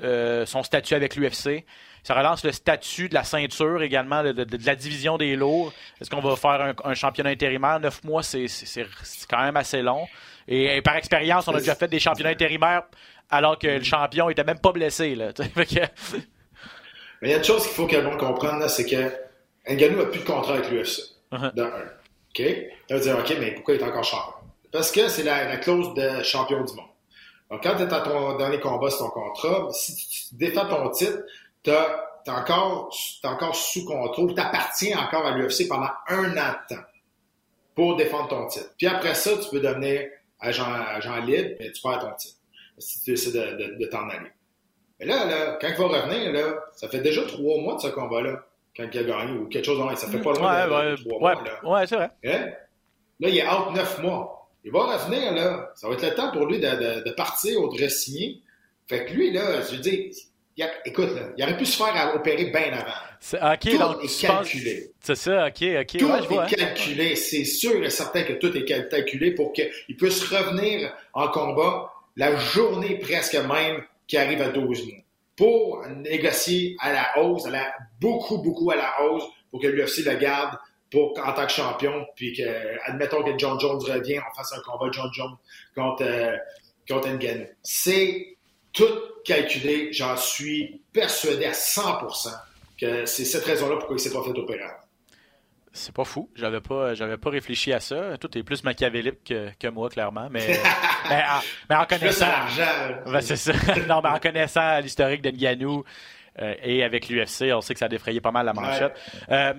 son statut avec l'UFC. Ça relance le statut de la ceinture également, de, la division des lourds. Est-ce qu'on va faire un, un, championnat intérimaire? Neuf mois, c'est quand même assez long. Et, par expérience, on a déjà fait des championnats intérimaires alors que le champion était même pas blessé. Là, <laughs> Mais il y a une chose qu'il faut que le monde comprenne, c'est que Ngannou n'a plus de contrat avec l'UFC. De un. OK? Veut dire, OK, mais pourquoi il est encore champion? Parce que c'est la, clause de champion du monde. Donc, quand tu es à ton dernier combat sur ton contrat, si tu défends ton titre, tu es encore, encore sous contrôle, tu appartiens encore à l'UFC pendant un an de temps pour défendre ton titre. Puis après ça, tu peux devenir agent, agent libre, mais tu perds ton titre si tu essaies de, de, t'en aller. Mais là, là, quand il va revenir, là, ça fait déjà trois mois de ce combat-là, quand il a gagné, ou quelque chose, ça fait pas loin de, trois mois. Là. Ouais, c'est vrai. Hein? Là, il est out neuf mois. Il va revenir, là. Ça va être le temps pour lui de, de, partir ou de re-signer. Fait que lui, là, je veux dire, il écoute, là, il aurait pu se faire opérer bien avant. C'est, tout donc, est calculé. C'est ça, ok, ok. Tout est calculé. C'est sûr et certain que tout est calculé pour qu'il puisse revenir en combat la journée presque même qui arrive à 12 mois pour négocier à la hausse, à la, beaucoup, beaucoup à la hausse pour que l'UFC le garde pour, en tant que champion, puis que, admettons que John Jones revient, on fasse un combat de John Jones contre, euh, contre Ngannou. C'est tout calculé. J'en suis persuadé à 100% que c'est cette raison-là pourquoi il s'est pas fait opérer. C'est pas fou. J'avais pas, j'avais pas réfléchi à ça. Tout est plus machiavélique que, que moi, clairement. Mais, <laughs> mais, en, mais en connaissant. Ben, c'est ça. <laughs> non, mais en connaissant l'historique de Nganou euh, et avec l'UFC, on sait que ça a défrayé pas mal la manchette. Euh,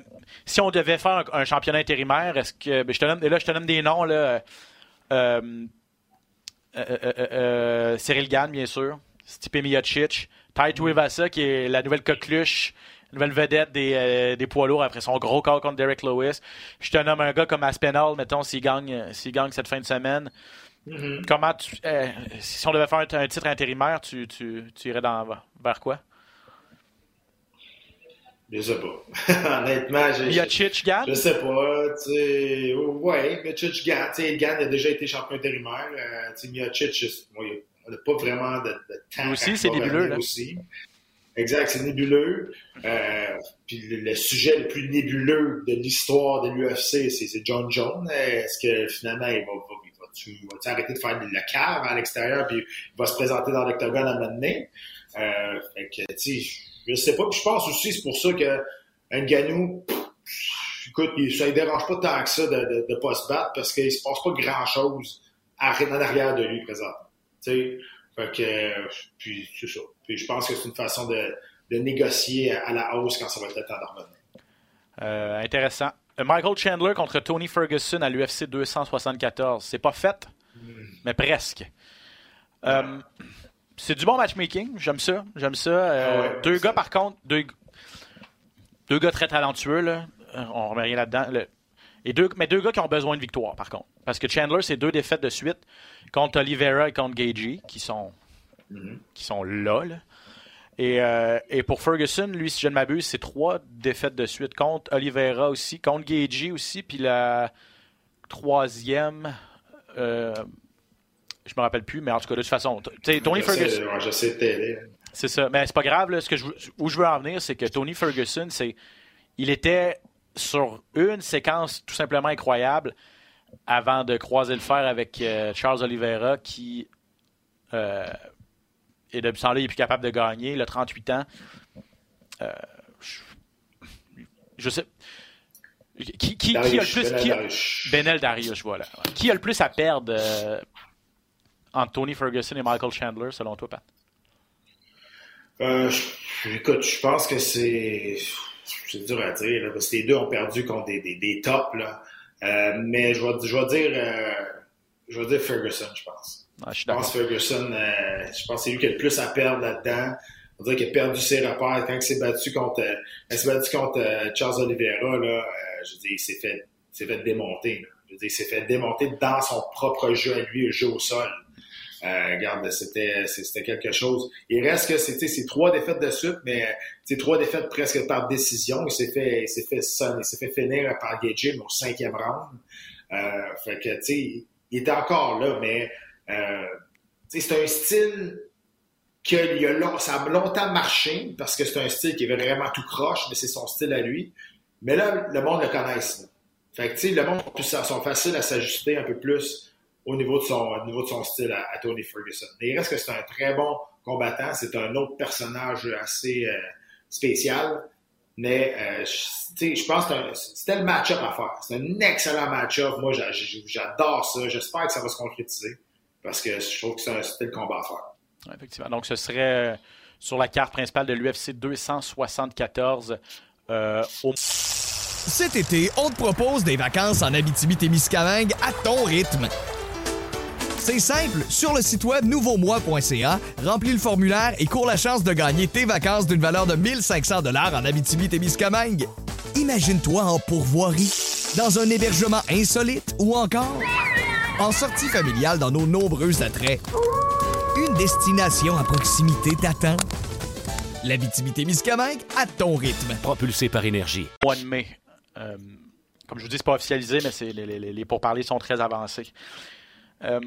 si on devait faire un, championnat intérimaire, est-ce que. Ben, je te donne, là, je te donne des noms, là. Euh, Cyril Gann, bien sûr. Stipe Miocic. Tai Tuivasa, qui est la nouvelle coqueluche nouvelle vedette des, euh, des, poids lourds après son gros corps contre Derek Lewis. Je te nomme un gars comme Aspinall, mettons, s'il gagne, gagne cette fin de semaine. Mm-hmm. Comment tu, euh, si on devait faire un, titre intérimaire, tu, tu, tu irais dans, vers quoi? Je sais pas. <laughs> Honnêtement, je, Miocic gagne? Je sais pas. sais ouais. Il gagne, il a déjà été champion intérimaire. Euh, Miocic, il n'a pas vraiment de, de temps. Aussi, c'est nébuleux. Là. Aussi. Exact, c'est nébuleux. Euh, puis le, sujet le plus nébuleux de l'histoire de l'UFC, c'est John Jones. Est-ce que finalement, il va, va, tu, va arrêter de faire de la cave à l'extérieur puis il va se présenter dans l'octogone à un moment donné? Euh, fait que, tu sais, je sais pas. Puis je pense aussi, c'est pour ça que Nganou, écoute, ça ne dérange pas tant que ça de ne pas se battre parce qu'il se passe pas grand-chose en arrière de lui présent. Fait que, puis c'est ça. Puis je pense que c'est une façon de, de, négocier à la hausse quand ça va être le temps de revenir. Euh, intéressant. Michael Chandler contre Tony Ferguson à l'UFC 274. C'est pas fait, hmm. mais presque. Euh, c'est du bon matchmaking. J'aime ça. J'aime ça. Euh, ah deux gars, par contre, deux, deux gars très talentueux. Là. On remet rien là-dedans. Et deux, mais deux gars qui ont besoin de victoire, par contre. Parce que Chandler, c'est deux défaites de suite contre Oliveira et contre Gagey, qui sont, mm-hmm. qui sont là. Et, euh, et, pour Ferguson, lui, si je ne m'abuse, c'est trois défaites de suite contre Oliveira aussi, contre Gagey aussi, puis la troisième, euh, je me rappelle plus, mais en tout cas, de toute façon, Tony Ferguson. C'est ça, mais c'est pas grave. ce que je, où je veux en venir, c'est que Tony Ferguson, c'est, il était sur une séquence tout simplement incroyable avant de croiser le fer avec euh, Charles Oliveira qui euh, est depuis ce temps-là, il est plus capable de gagner. Il a 38 ans. Euh, je, sais. Qui, qui, a le plus. Benel qui Benel Darius, voilà. Qui a le plus à perdre euh, entre Tony Ferguson et Michael Chandler, selon toi, Pat? écoute, je pense que c'est c'est dur à dire, parce que les deux ont perdu contre des, des, des tops. Là. Euh, mais je vais, je vais dire euh, je vais dire Ferguson, je pense. Ah, je, pense Ferguson, euh, je pense que c'est lui qui a le plus à perdre là-dedans. On dirait qu'il a perdu ses repères quand il s'est battu contre, il s'est battu contre Charles Oliveira. Là, je veux dire, il s'est fait, s'est fait démonter. Là. Je veux dire, il s'est fait démonter dans son propre jeu à lui, le jeu au sol. Euh, regarde, c'était, quelque chose. Il reste que c'était c'est trois défaites de suite, mais c'est trois défaites presque par décision. Il s'est fait, il s'est fait il s'est fait finir par Gage au cinquième round. Euh, fait que, il était encore là, mais euh, c'est un style que il a ça a longtemps marché parce que c'est un style qui est vraiment tout croche, mais c'est son style à lui. Mais là, le monde le connaît. Fait que, tu le monde sont facile à s'ajuster un peu plus au niveau de son, niveau de son style à, Tony Ferguson. Mais il reste que c'est un très bon combattant. C'est un autre personnage assez euh, spécial. Mais euh, je pense que c'était le match-up à faire. C'est un excellent match-up. Moi, j'adore ça. J'espère que ça va se concrétiser parce que je trouve que c'était le combat à faire. Effectivement. Donc, ce serait euh, sur la carte principale de l'UFC 274 euh, au... Cet été, on te propose des vacances en Abitibi-Témiscamingue à ton rythme. C'est simple, sur le site web nouveaumois.ca, remplis le formulaire et cours la chance de gagner tes vacances d'une valeur de 1500 dollars en Abitibi-Témiscamingue. Imagine-toi en pourvoirie, dans un hébergement insolite ou encore en sortie familiale dans nos nombreux attraits. Une destination à proximité t'attend. L'Abitibi-Témiscamingue à ton rythme. Propulsé par énergie. Mois de mai. Euh, comme je vous dis, c'est pas officialisé, mais c'est les, les, les pourparlers sont très avancés. Euh,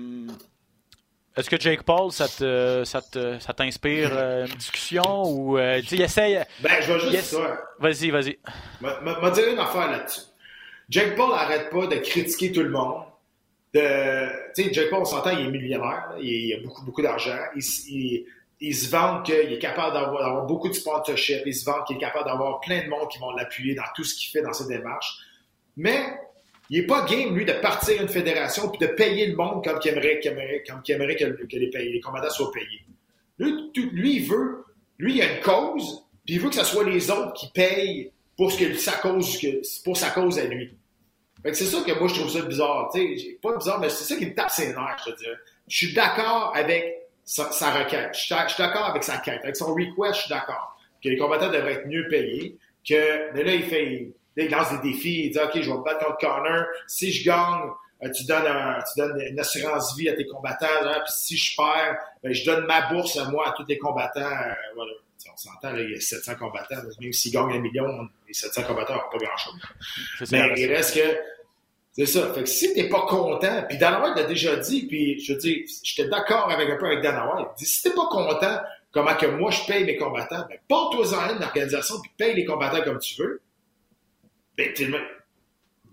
est-ce que Jake Paul, ça te, ça te, ça t'inspire euh, une discussion ou euh, tu essaye. Ben, je vais juste yes. Vas-y, vas-y. M'a dire une affaire là-dessus. Jake Paul arrête pas de critiquer tout le monde. De, tu sais, Jake Paul, on s'entend, il est millionnaire, il, a beaucoup, beaucoup d'argent. Il, il se vante qu'il est capable d'avoir, d'avoir beaucoup de sponsorship, il se vante qu'il est capable d'avoir plein de monde qui vont l'appuyer dans tout ce qu'il fait dans ses démarches. Mais il est pas game, lui, de partir une fédération puis de payer le monde comme qu'il aimerait, qu'il aimerait, comme qu'il aimerait que, que les, les combattants soient payés. Lui, tout- lui, il veut, lui, il a une cause, puis il veut que ce soit les autres qui payent pour ce que sa cause, pour sa cause à lui. Fait que c'est ça que moi, je trouve ça bizarre. Tu sais, j'ai- pas bizarre, mais c'est ça qui me tape ses nerfs, je te dirais. Je suis d'accord avec sa, requête. Je suis je suis d'accord avec sa quête. Avec son request, je suis d'accord. Que les combattants devraient être mieux payés. Que, mais là, il fait, là, il lance des défis. Il dit, OK, je vais me battre contre Connor. Si je gagne, euh, tu donnes, un- tu donnes une assurance vie à tes combattants. hein, puis si je perds, ben, je donne ma bourse à moi, à tous les combattants. euh, voilà. On s'entend, il y a 700 combattants. Même s'ils gagnent un million, les 700 combattants n'auront pas grand-chose. Mais il reste que. C'est ça. Fait que si t'es pas content, puis Dana White l'a déjà dit, puis je veux dire, j'étais d'accord avec un peu avec Dana White. Il dit, si t'es pas content comment que moi je paye mes combattants, ben porte-toi-en une organisation puis paye les combattants comme tu veux. Ben,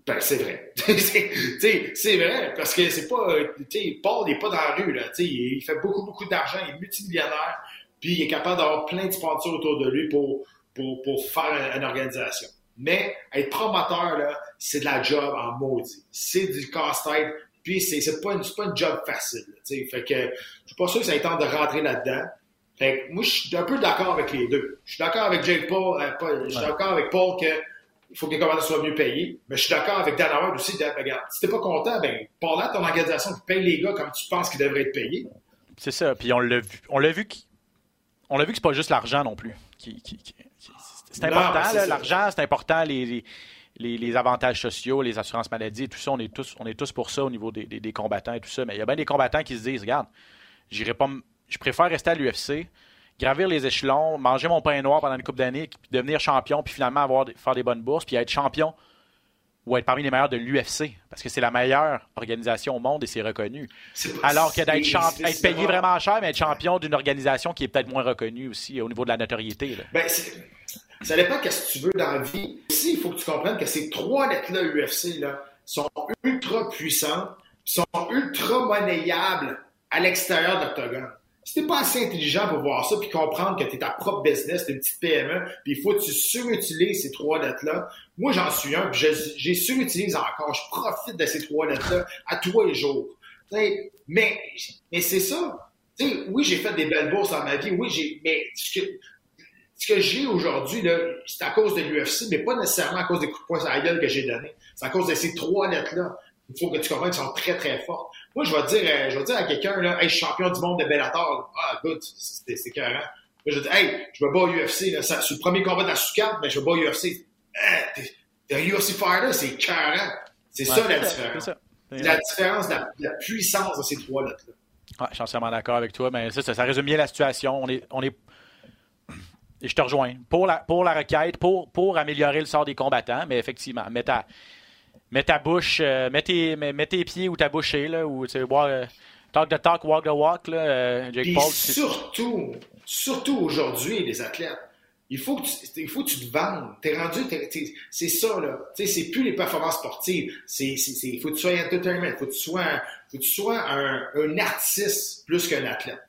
ben c'est vrai. <laughs> C'est- vrai, parce que c'est pas. euh, Tu Paul n'est pas dans la rue, là. Tu sais, il fait beaucoup, beaucoup d'argent, il est multimillionnaire, puis il est capable d'avoir plein de sponsors autour de lui pour, pour, pour faire une, une organisation. Mais être promoteur, là, c'est de la job en maudit. C'est du casse-tête, puis c'est c'est pas, une- c'est pas une job facile. là, tu sais. Fait que je suis pas sûr que ça ait temps de rentrer là-dedans. Fait que moi, je suis un peu d'accord avec les deux. Je suis d'accord avec Jake Paul, euh, je suis Ouais. d'accord avec Paul que il faut que les combattants soient mieux payés. Mais je suis d'accord avec Dan Howard aussi. de- regarde, si t'es pas content, ben, parle à ton organisation qui paye les gars comme tu penses qu'ils devraient être payés. C'est ça. Puis on l'a vu. On l'a vu qui- On l'a vu que c'est pas juste l'argent non plus. Qui, qui- qui- qui- c'est important, l'argent, c'est important, les, les, les- les avantages sociaux, les assurances maladie, et tout ça, on est tous, on est tous pour ça au niveau des, des- des combattants et tout ça. Mais il y a bien des combattants qui se disent, regarde, j'irai pas je préfère rester à l'UFC, gravir les échelons, manger mon pain noir pendant une couple d'années, puis devenir champion, puis finalement avoir, faire des bonnes bourses, puis être champion ou être parmi les meilleurs de l'UFC, parce que c'est la meilleure organisation au monde et c'est reconnu. Alors que d'être être payé vraiment cher, mais être champion d'une organisation qui est peut-être moins reconnue aussi au niveau de la notoriété. là. Ben, ça dépend qu'est-ce que tu veux dans la vie. Il faut que tu comprennes que ces trois lettres-là UFC là, sont ultra puissantes, sont ultra monnayables à l'extérieur de l'octogone. Si t'es pas assez intelligent pour voir ça puis comprendre que t'es ta propre business, t'es une petite PME, puis il faut que tu surutilises ces trois lettres-là. Moi, j'en suis un, puis j'ai surutilise encore. Je profite de ces trois lettres-là à tous les jours. Tu sais, Mais, mais c'est ça. Tu sais, oui, j'ai fait des belles bourses dans ma vie. Oui, j'ai. Mais ce que, ce que j'ai aujourd'hui, c'est à cause de l'UFC, mais pas nécessairement à cause des coups de poing sur la gueule que j'ai donnés. C'est à cause de ces trois lettres-là. Il faut que tu comprennes sont très, très fortes. Moi, je vais dire, euh, je vais dire à quelqu'un, là, hey, je suis champion du monde de Bellator. Ah, good, c'est c'est carré. Là, je vais dire, hey, je me bats au UFC, là, sur le premier combat de la sous-carte, mais je me bats au UFC. Ah, t'es- un UFC fighter, c'est carré. C'est ça la c'est différence. ça. C'est la différence de la, de la puissance de ces trois lettres-là. Ouais, je suis entièrement d'accord avec toi, mais ça, ça, ça résume bien la situation. On est, on est... Et je te rejoins. Pour la, pour la requête, pour, pour améliorer le sort des combattants, mais effectivement, mets ta, mets ta bouche, euh, mets, tes, mets, mets tes pieds où ta bouche est, là, ou, tu sais, euh, talk the talk, walk the walk, là, euh, Jake Paul. surtout, surtout aujourd'hui, les athlètes, il faut que tu, il faut que tu te vendes. T'es rendu, c'est ça, là. Tu sais, c'est plus les performances sportives. C'est, il faut que tu sois entertainment. Il faut que tu sois, un, faut que tu sois un, un artiste plus qu'un athlète.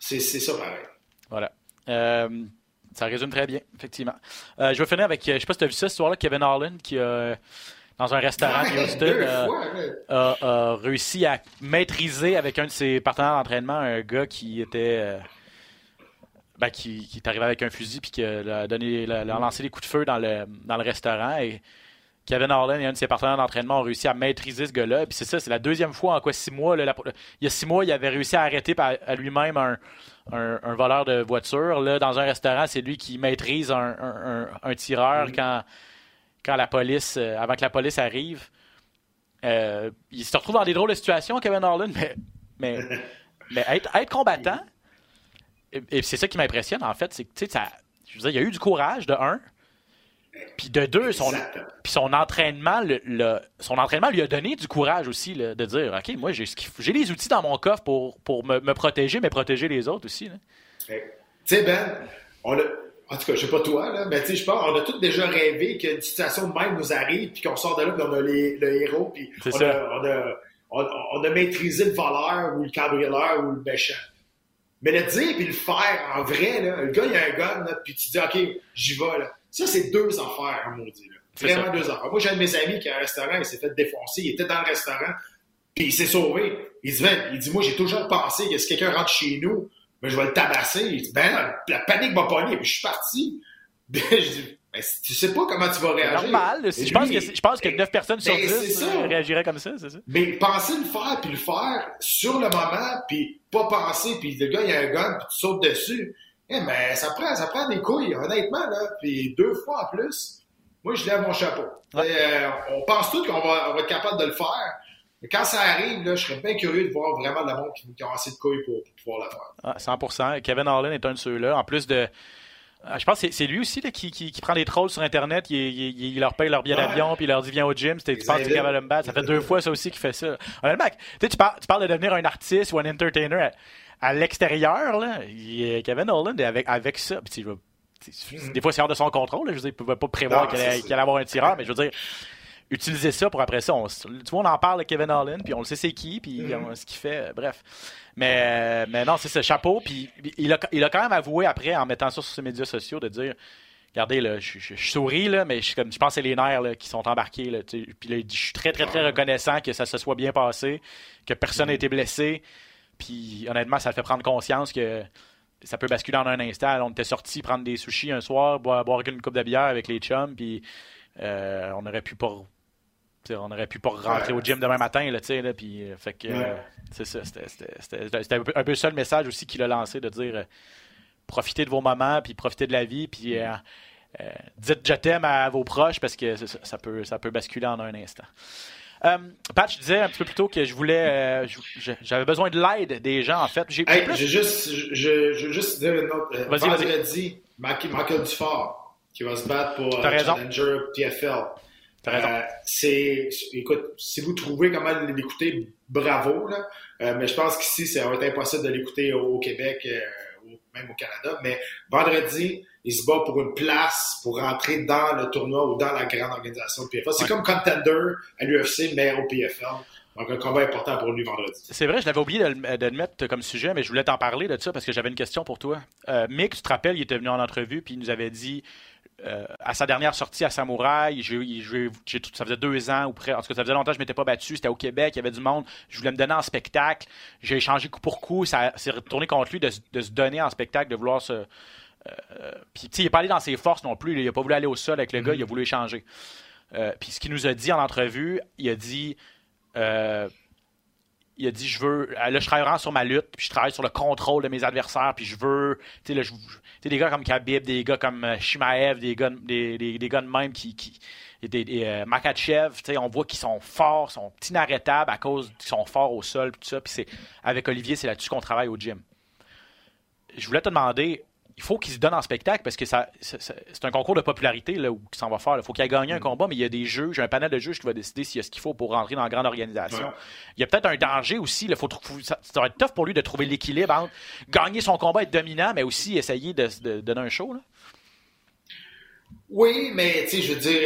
C'est, ça pareil. Voilà. Euh, ça résume très bien, effectivement. Je vais finir avec, je sais pas si tu as vu ça, ce soir-là, Kevin Harlan, qui a, dans un restaurant de Houston, euh, a, a réussi à maîtriser avec un de ses partenaires d'entraînement un gars qui était. euh, ben, qui, qui est arrivé avec un fusil puis qui a, donné, l'a lancé des coups de feu dans le, dans le restaurant. Et Kevin Harlan et un de ses partenaires d'entraînement ont réussi à maîtriser ce gars-là. Puis c'est ça, c'est la deuxième fois en quoi six mois. là, la- il y a six mois, il avait réussi à arrêter par- à lui-même un, un- un voleur de voiture. Là, dans un restaurant, c'est lui qui maîtrise un, tireur quand, quand la police, euh, avant que la police arrive. Euh, il se retrouve dans des drôles de situations, Kevin Harlan, mais, mais, <laughs> mais être, être combattant, et, et c'est ça qui m'impressionne en fait, c'est que tu sais, ça, je veux dire, il y a eu du courage de un, puis de deux, son, puis son entraînement, le, le- son entraînement lui a donné du courage aussi là, de dire, ok, moi j'ai les outils dans mon coffre pour, pour me, me protéger, mais protéger les autres aussi. que, Tu sais, Ben, on a, en tout cas, je sais pas toi, là, mais tu sais, je pense, on a tous déjà rêvé qu'une situation de même nous arrive, puis qu'on sort de là, puis on a les- le héros, puis on a, on, a, on, on a maîtrisé le voleur, ou le cambrioleur, ou le méchant. Mais le dire puis le faire en vrai, là, le gars, il a un gun, là, puis tu dis, OK, j'y vais. Là. Ça, c'est deux affaires, hein, maudit. Là. Vraiment deux affaires. Moi, j'ai un de mes amis qui a un restaurant, il s'est fait défoncer. Il était dans le restaurant, puis il s'est sauvé. Il dit, il dit, moi, j'ai toujours pensé que si quelqu'un rentre chez nous, ben, je vais le tabasser. Il dit, ben, la panique m'a pogné, puis je suis parti. <laughs> je dis, ben, tu sais pas comment tu vas réagir. Normal. Je, pense que, je pense que 9 personnes sur 10 ben, réagiraient comme ça, c'est ça? Mais penser le faire, puis le faire sur le moment, puis pas penser, puis le gars, il a un gun, puis tu sautes dessus. Eh ben, ça prend, ça prend des couilles, honnêtement, là. Puis deux fois en plus, moi, je lève mon chapeau. Euh, on pense tous qu'on va, être capable de le faire. Mais quand ça arrive, là, je serais bien curieux de voir vraiment le monde qui, qui a assez de couilles pour, pouvoir le faire. Ah, 100%. Kevin Harlan est un de ceux-là. En plus de ah, je pense que c'est lui aussi là, qui, qui, prend des trolls sur Internet, il, il, leur paye leur billet d'avion, puis il leur dit viens au gym, tu penses que Kevin Bat, ça fait deux fois ça aussi qu'il fait ça. Honnêtement, tu, tu parles de devenir un artiste ou un entertainer à, l'extérieur, là, Kevin Holland avec, avec ça, puis mm. des fois c'est hors de son contrôle, je veux dire, il pouvait pas prévoir qu'il allait, avoir un tireur, mais je veux dire, utiliser ça pour après ça, on, tu vois, on en parle de Kevin Holland, puis on le sait c'est qui, puis mm. ce qu'il fait, bref. Mais, mais non, c'est ce chapeau. Puis il a, il a quand même avoué après, en mettant ça sur ses médias sociaux, de dire Regardez, là, je, je, souris, là, mais je, comme, je pense que c'est les nerfs là, qui sont embarqués. Là, puis là, je suis très, très, très reconnaissant que ça se soit bien passé, que personne n'a été blessé. Puis honnêtement, ça fait prendre conscience que ça peut basculer en un instant. On était sorti prendre des sushis un soir, boire, boire une coupe de bière avec les chums, puis euh, on aurait pu pas on aurait pu pas rentrer au gym demain matin, là, tu puis, euh, fait que, euh, c'est ça, c'était un peu ça le message aussi qu'il a lancé, de dire, euh, profitez de vos moments, puis profitez de la vie, puis dites je t'aime à vos proches, parce que ça, peut, ça peut basculer en un instant. Pat, je disais un petit peu plus tôt que je voulais, j'avais besoin de l'aide des gens, en fait. J'ai juste, je, je, juste dire une autre. Vas-y, vas-y. Michael Dufort, qui va se battre pour Challenger PFL. Euh, c'est, écoute, si vous trouvez comment l'écouter, bravo, là. Euh, mais je pense qu'ici, ça va être impossible de l'écouter au, Québec, euh, ou même au Canada. Mais vendredi, il se bat pour une place pour rentrer dans le tournoi ou dans la grande organisation de PFL. C'est comme contender à l'UFC, mais au PFL. Donc, un combat important pour lui vendredi. C'est vrai, je l'avais oublié de, le mettre comme sujet, mais je voulais t'en parler de ça parce que j'avais une question pour toi. Mick, tu te rappelles, il était venu en entrevue puis il nous avait dit euh, à sa dernière sortie à Samouraï, ça faisait deux ans ou près, en tout cas, ça faisait longtemps que je ne m'étais pas battu. C'était au Québec, il y avait du monde. Je voulais me donner en spectacle. J'ai échangé coup pour coup. Ça s'est retourné contre lui de, se donner en spectacle, de vouloir se. Euh, puis, il n'est pas allé dans ses forces non plus. Il n'a pas voulu aller au sol avec le gars, il a voulu échanger. Euh, puis, ce qu'il nous a dit en entrevue, il a dit il a dit je veux là je travaille sur ma lutte puis je travaille sur le contrôle de mes adversaires puis je veux tu sais des gars comme Khabib des gars comme euh, Shimaev des gars des, des, gars de même qui, qui des, euh, Makachev on voit qu'ils sont forts sont inarrêtables à cause qu'ils sont forts au sol tout ça puis c'est avec Olivier c'est là-dessus qu'on travaille au gym. Je voulais te demander il faut qu'il se donne en spectacle parce que ça, c'est un concours de popularité là, où s'en va faire. Il faut qu'il ait gagné un mm. combat, mais il y a des juges, un panel de juges qui va décider s'il y a ce qu'il faut pour rentrer dans la grande organisation. Il y a peut-être un danger aussi. Là, faut, ça, va être tough pour lui de trouver l'équilibre entre gagner son combat, être dominant, mais aussi essayer de, donner un show. Là. Oui, mais tu sais, je veux dire,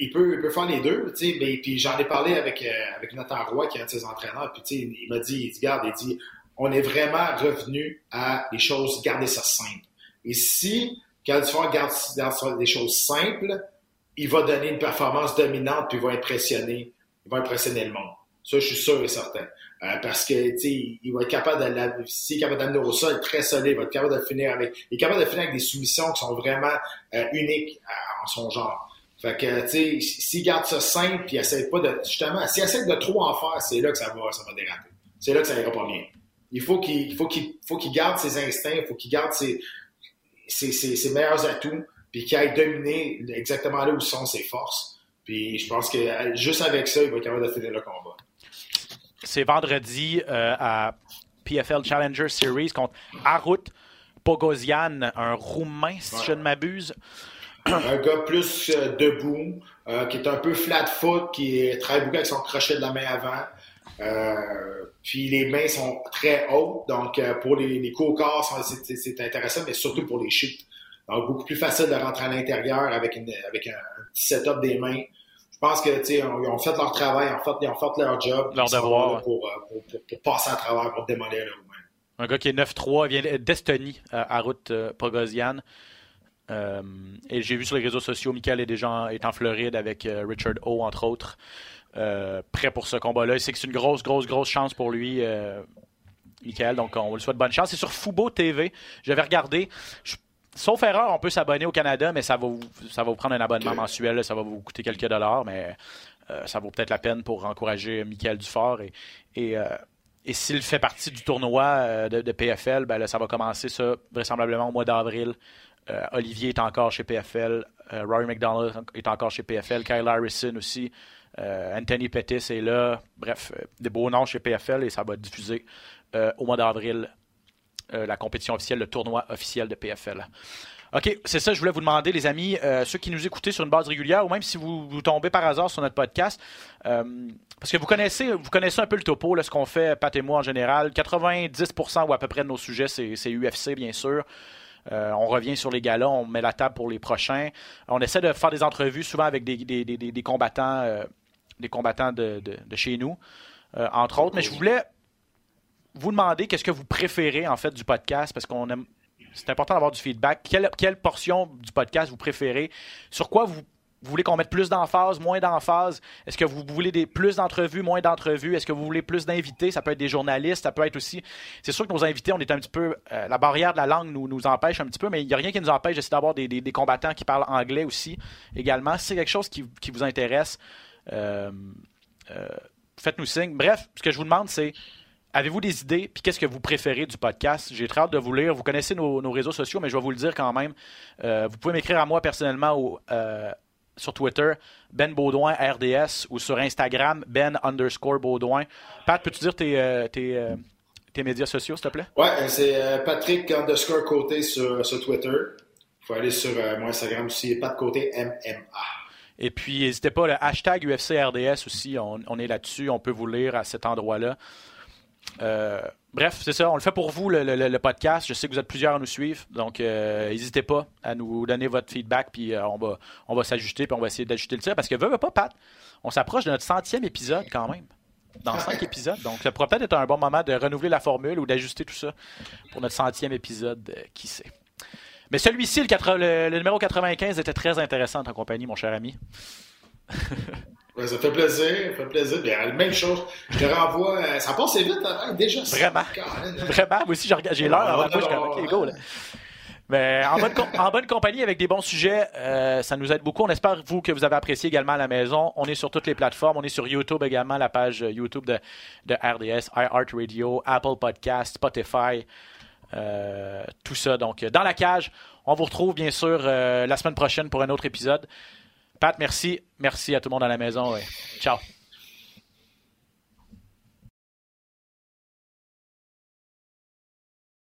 il, peut, peut faire les deux, tu sais, mais puis j'en ai parlé avec, euh, avec Nathan Roy, qui est un de ses entraîneurs, puis tu sais, il m'a dit, il dit, garde, il dit, on est vraiment revenu à des choses, garder ça simple. Et si Caldifort garde, des choses simples, il va donner une performance dominante puis il va impressionner, il va impressionner le monde. Ça, je suis sûr et certain. Euh, parce que, tu il va être capable de, s'il est capable d'amener au sol très solide, il va être capable de finir avec, il est capable de finir avec des soumissions qui sont vraiment euh, uniques en son genre. Fait que, tu sais, s'il garde ça simple puis essaie pas de, justement, s'il essaie de trop en faire, c'est là que ça va, ça va déraper. C'est là que ça ira pas bien. Il faut qu'il, faut qu'il, faut qu'il garde ses instincts, il faut qu'il garde ses, ses, meilleurs atouts, puis qu'il aille dominer exactement là où sont ses forces. Puis je pense que euh, juste avec ça, il va être capable de finir le combat. C'est vendredi euh, à PFL Challenger Series contre Arut Pogosian, un Roumain, si je ne m'abuse. Un gars plus euh, debout, qui est un peu flat foot, qui travaille beaucoup avec son crochet de la main avant. Puis les mains sont très hautes, donc euh, pour les, les coups au corps, c'est intéressant, mais surtout pour les chutes. Donc beaucoup plus facile de rentrer à l'intérieur avec, une, avec un, petit setup des mains. Je pense que tu ils ont fait leur travail, ils ont fait, ils ont fait leur job. Leur devoir. Pour, pour, pour, pour, passer à travers, pour démolir le roumain. Un gars qui est 9-3, il vient d'Estonie à route Pogosian. et j'ai vu sur les réseaux sociaux, Michael est déjà est en Floride avec Richard O, entre autres. Prêt pour ce combat-là. C'est que c'est une grosse, grosse, grosse chance pour lui. Michael. Donc, on lui souhaite bonne chance. C'est sur Fubo TV. J'avais regardé. sauf erreur, on peut s'abonner au Canada, mais ça va vous, ça va vous prendre un abonnement mensuel. Ça va vous coûter quelques dollars, mais euh, ça vaut peut-être la peine pour encourager Michael Dufort. Et, et, euh, et s'il fait partie du tournoi euh, de, PFL, ben ça va commencer ça vraisemblablement au mois d'avril. Olivier est encore chez PFL. Rory McDonald est encore chez PFL. Kyle Harrison aussi. Anthony Pettis est là. Bref, des beaux noms chez PFL et ça va diffuser euh, au mois d'avril euh, la compétition officielle, le tournoi officiel de PFL. OK, c'est ça, je voulais vous demander, les amis, euh, ceux qui nous écoutez sur une base régulière, ou même si vous, tombez par hasard sur notre podcast, parce que vous connaissez, vous connaissez un peu le topo, là, ce qu'on fait, Pat et moi en général. 90% ou à peu près de nos sujets, c'est UFC, bien sûr. on revient sur les galas, on met la table pour les prochains. On essaie de faire des entrevues souvent avec des combattants, des combattants de, de, de chez nous, entre autres. Mais je voulais vous demander qu'est-ce que vous préférez en fait du podcast parce qu'on aime. C'est important d'avoir du feedback. Quelle, quelle, portion du podcast vous préférez? Sur quoi vous, voulez qu'on mette plus d'emphase, moins d'emphase? Est-ce que vous voulez des, plus d'entrevues, moins d'entrevues? Est-ce que vous voulez plus d'invités? Ça peut être des journalistes, ça peut être aussi. C'est sûr que nos invités, on est un petit peu. Euh, la barrière de la langue nous, nous empêche un petit peu, mais il n'y a rien qui nous empêche d'essayer d'avoir des, des, combattants qui parlent anglais aussi également. Si c'est quelque chose qui, qui vous intéresse, euh, euh, faites-nous signe. Bref, ce que je vous demande, c'est Avez-vous des idées? Puis qu'est-ce que vous préférez du podcast? J'ai très hâte de vous lire. Vous connaissez nos, réseaux sociaux, mais je vais vous le dire quand même. Euh, vous pouvez m'écrire à moi personnellement euh, sur Twitter, Ben Baudouin RDS, ou sur Instagram, Ben underscore Baudouin. Pat, peux-tu dire tes, euh, médias sociaux, s'il te plaît? Ouais, c'est Patrick underscore Côté sur, Twitter. Il faut aller sur mon Instagram aussi, Pat Côté MMA. Et puis, n'hésitez pas, le hashtag UFCRDS aussi, on, est là-dessus, on peut vous lire à cet endroit-là. Euh, bref, c'est ça. On le fait pour vous, le, podcast. Je sais que vous êtes plusieurs à nous suivre. Donc, euh, n'hésitez pas à nous donner votre feedback. Puis, euh, on va, on va s'ajuster. Puis, on va essayer d'ajuster le tir. Parce que, veut, pas, Pat, on s'approche de notre centième épisode quand même. Dans cinq épisodes. Donc, ça pourrait peut-être être un bon moment de renouveler la formule ou d'ajuster tout ça pour notre centième épisode. qui sait. Mais celui-ci, le, le, numéro 95, était très intéressant en compagnie, mon cher ami. <laughs> ça fait plaisir, ça fait plaisir. Bien, la même chose, je te renvoie. Euh, ça passe vite, hein, déjà. Vraiment. Vraiment. Moi aussi, j'ai l'heure avant je OK, go. Là. Mais en bonne, en bonne, compagnie avec des bons sujets, euh, ça nous aide beaucoup. On espère, vous, que vous avez apprécié également à la maison. On est sur toutes les plateformes. On est sur YouTube également, la page YouTube de, de RDS, iHeartRadio, Apple Podcast, Spotify, euh, tout ça. Donc, dans la cage, on vous retrouve bien sûr la semaine prochaine pour un autre épisode. Pat, merci. Merci à tout le monde à la maison. Ciao.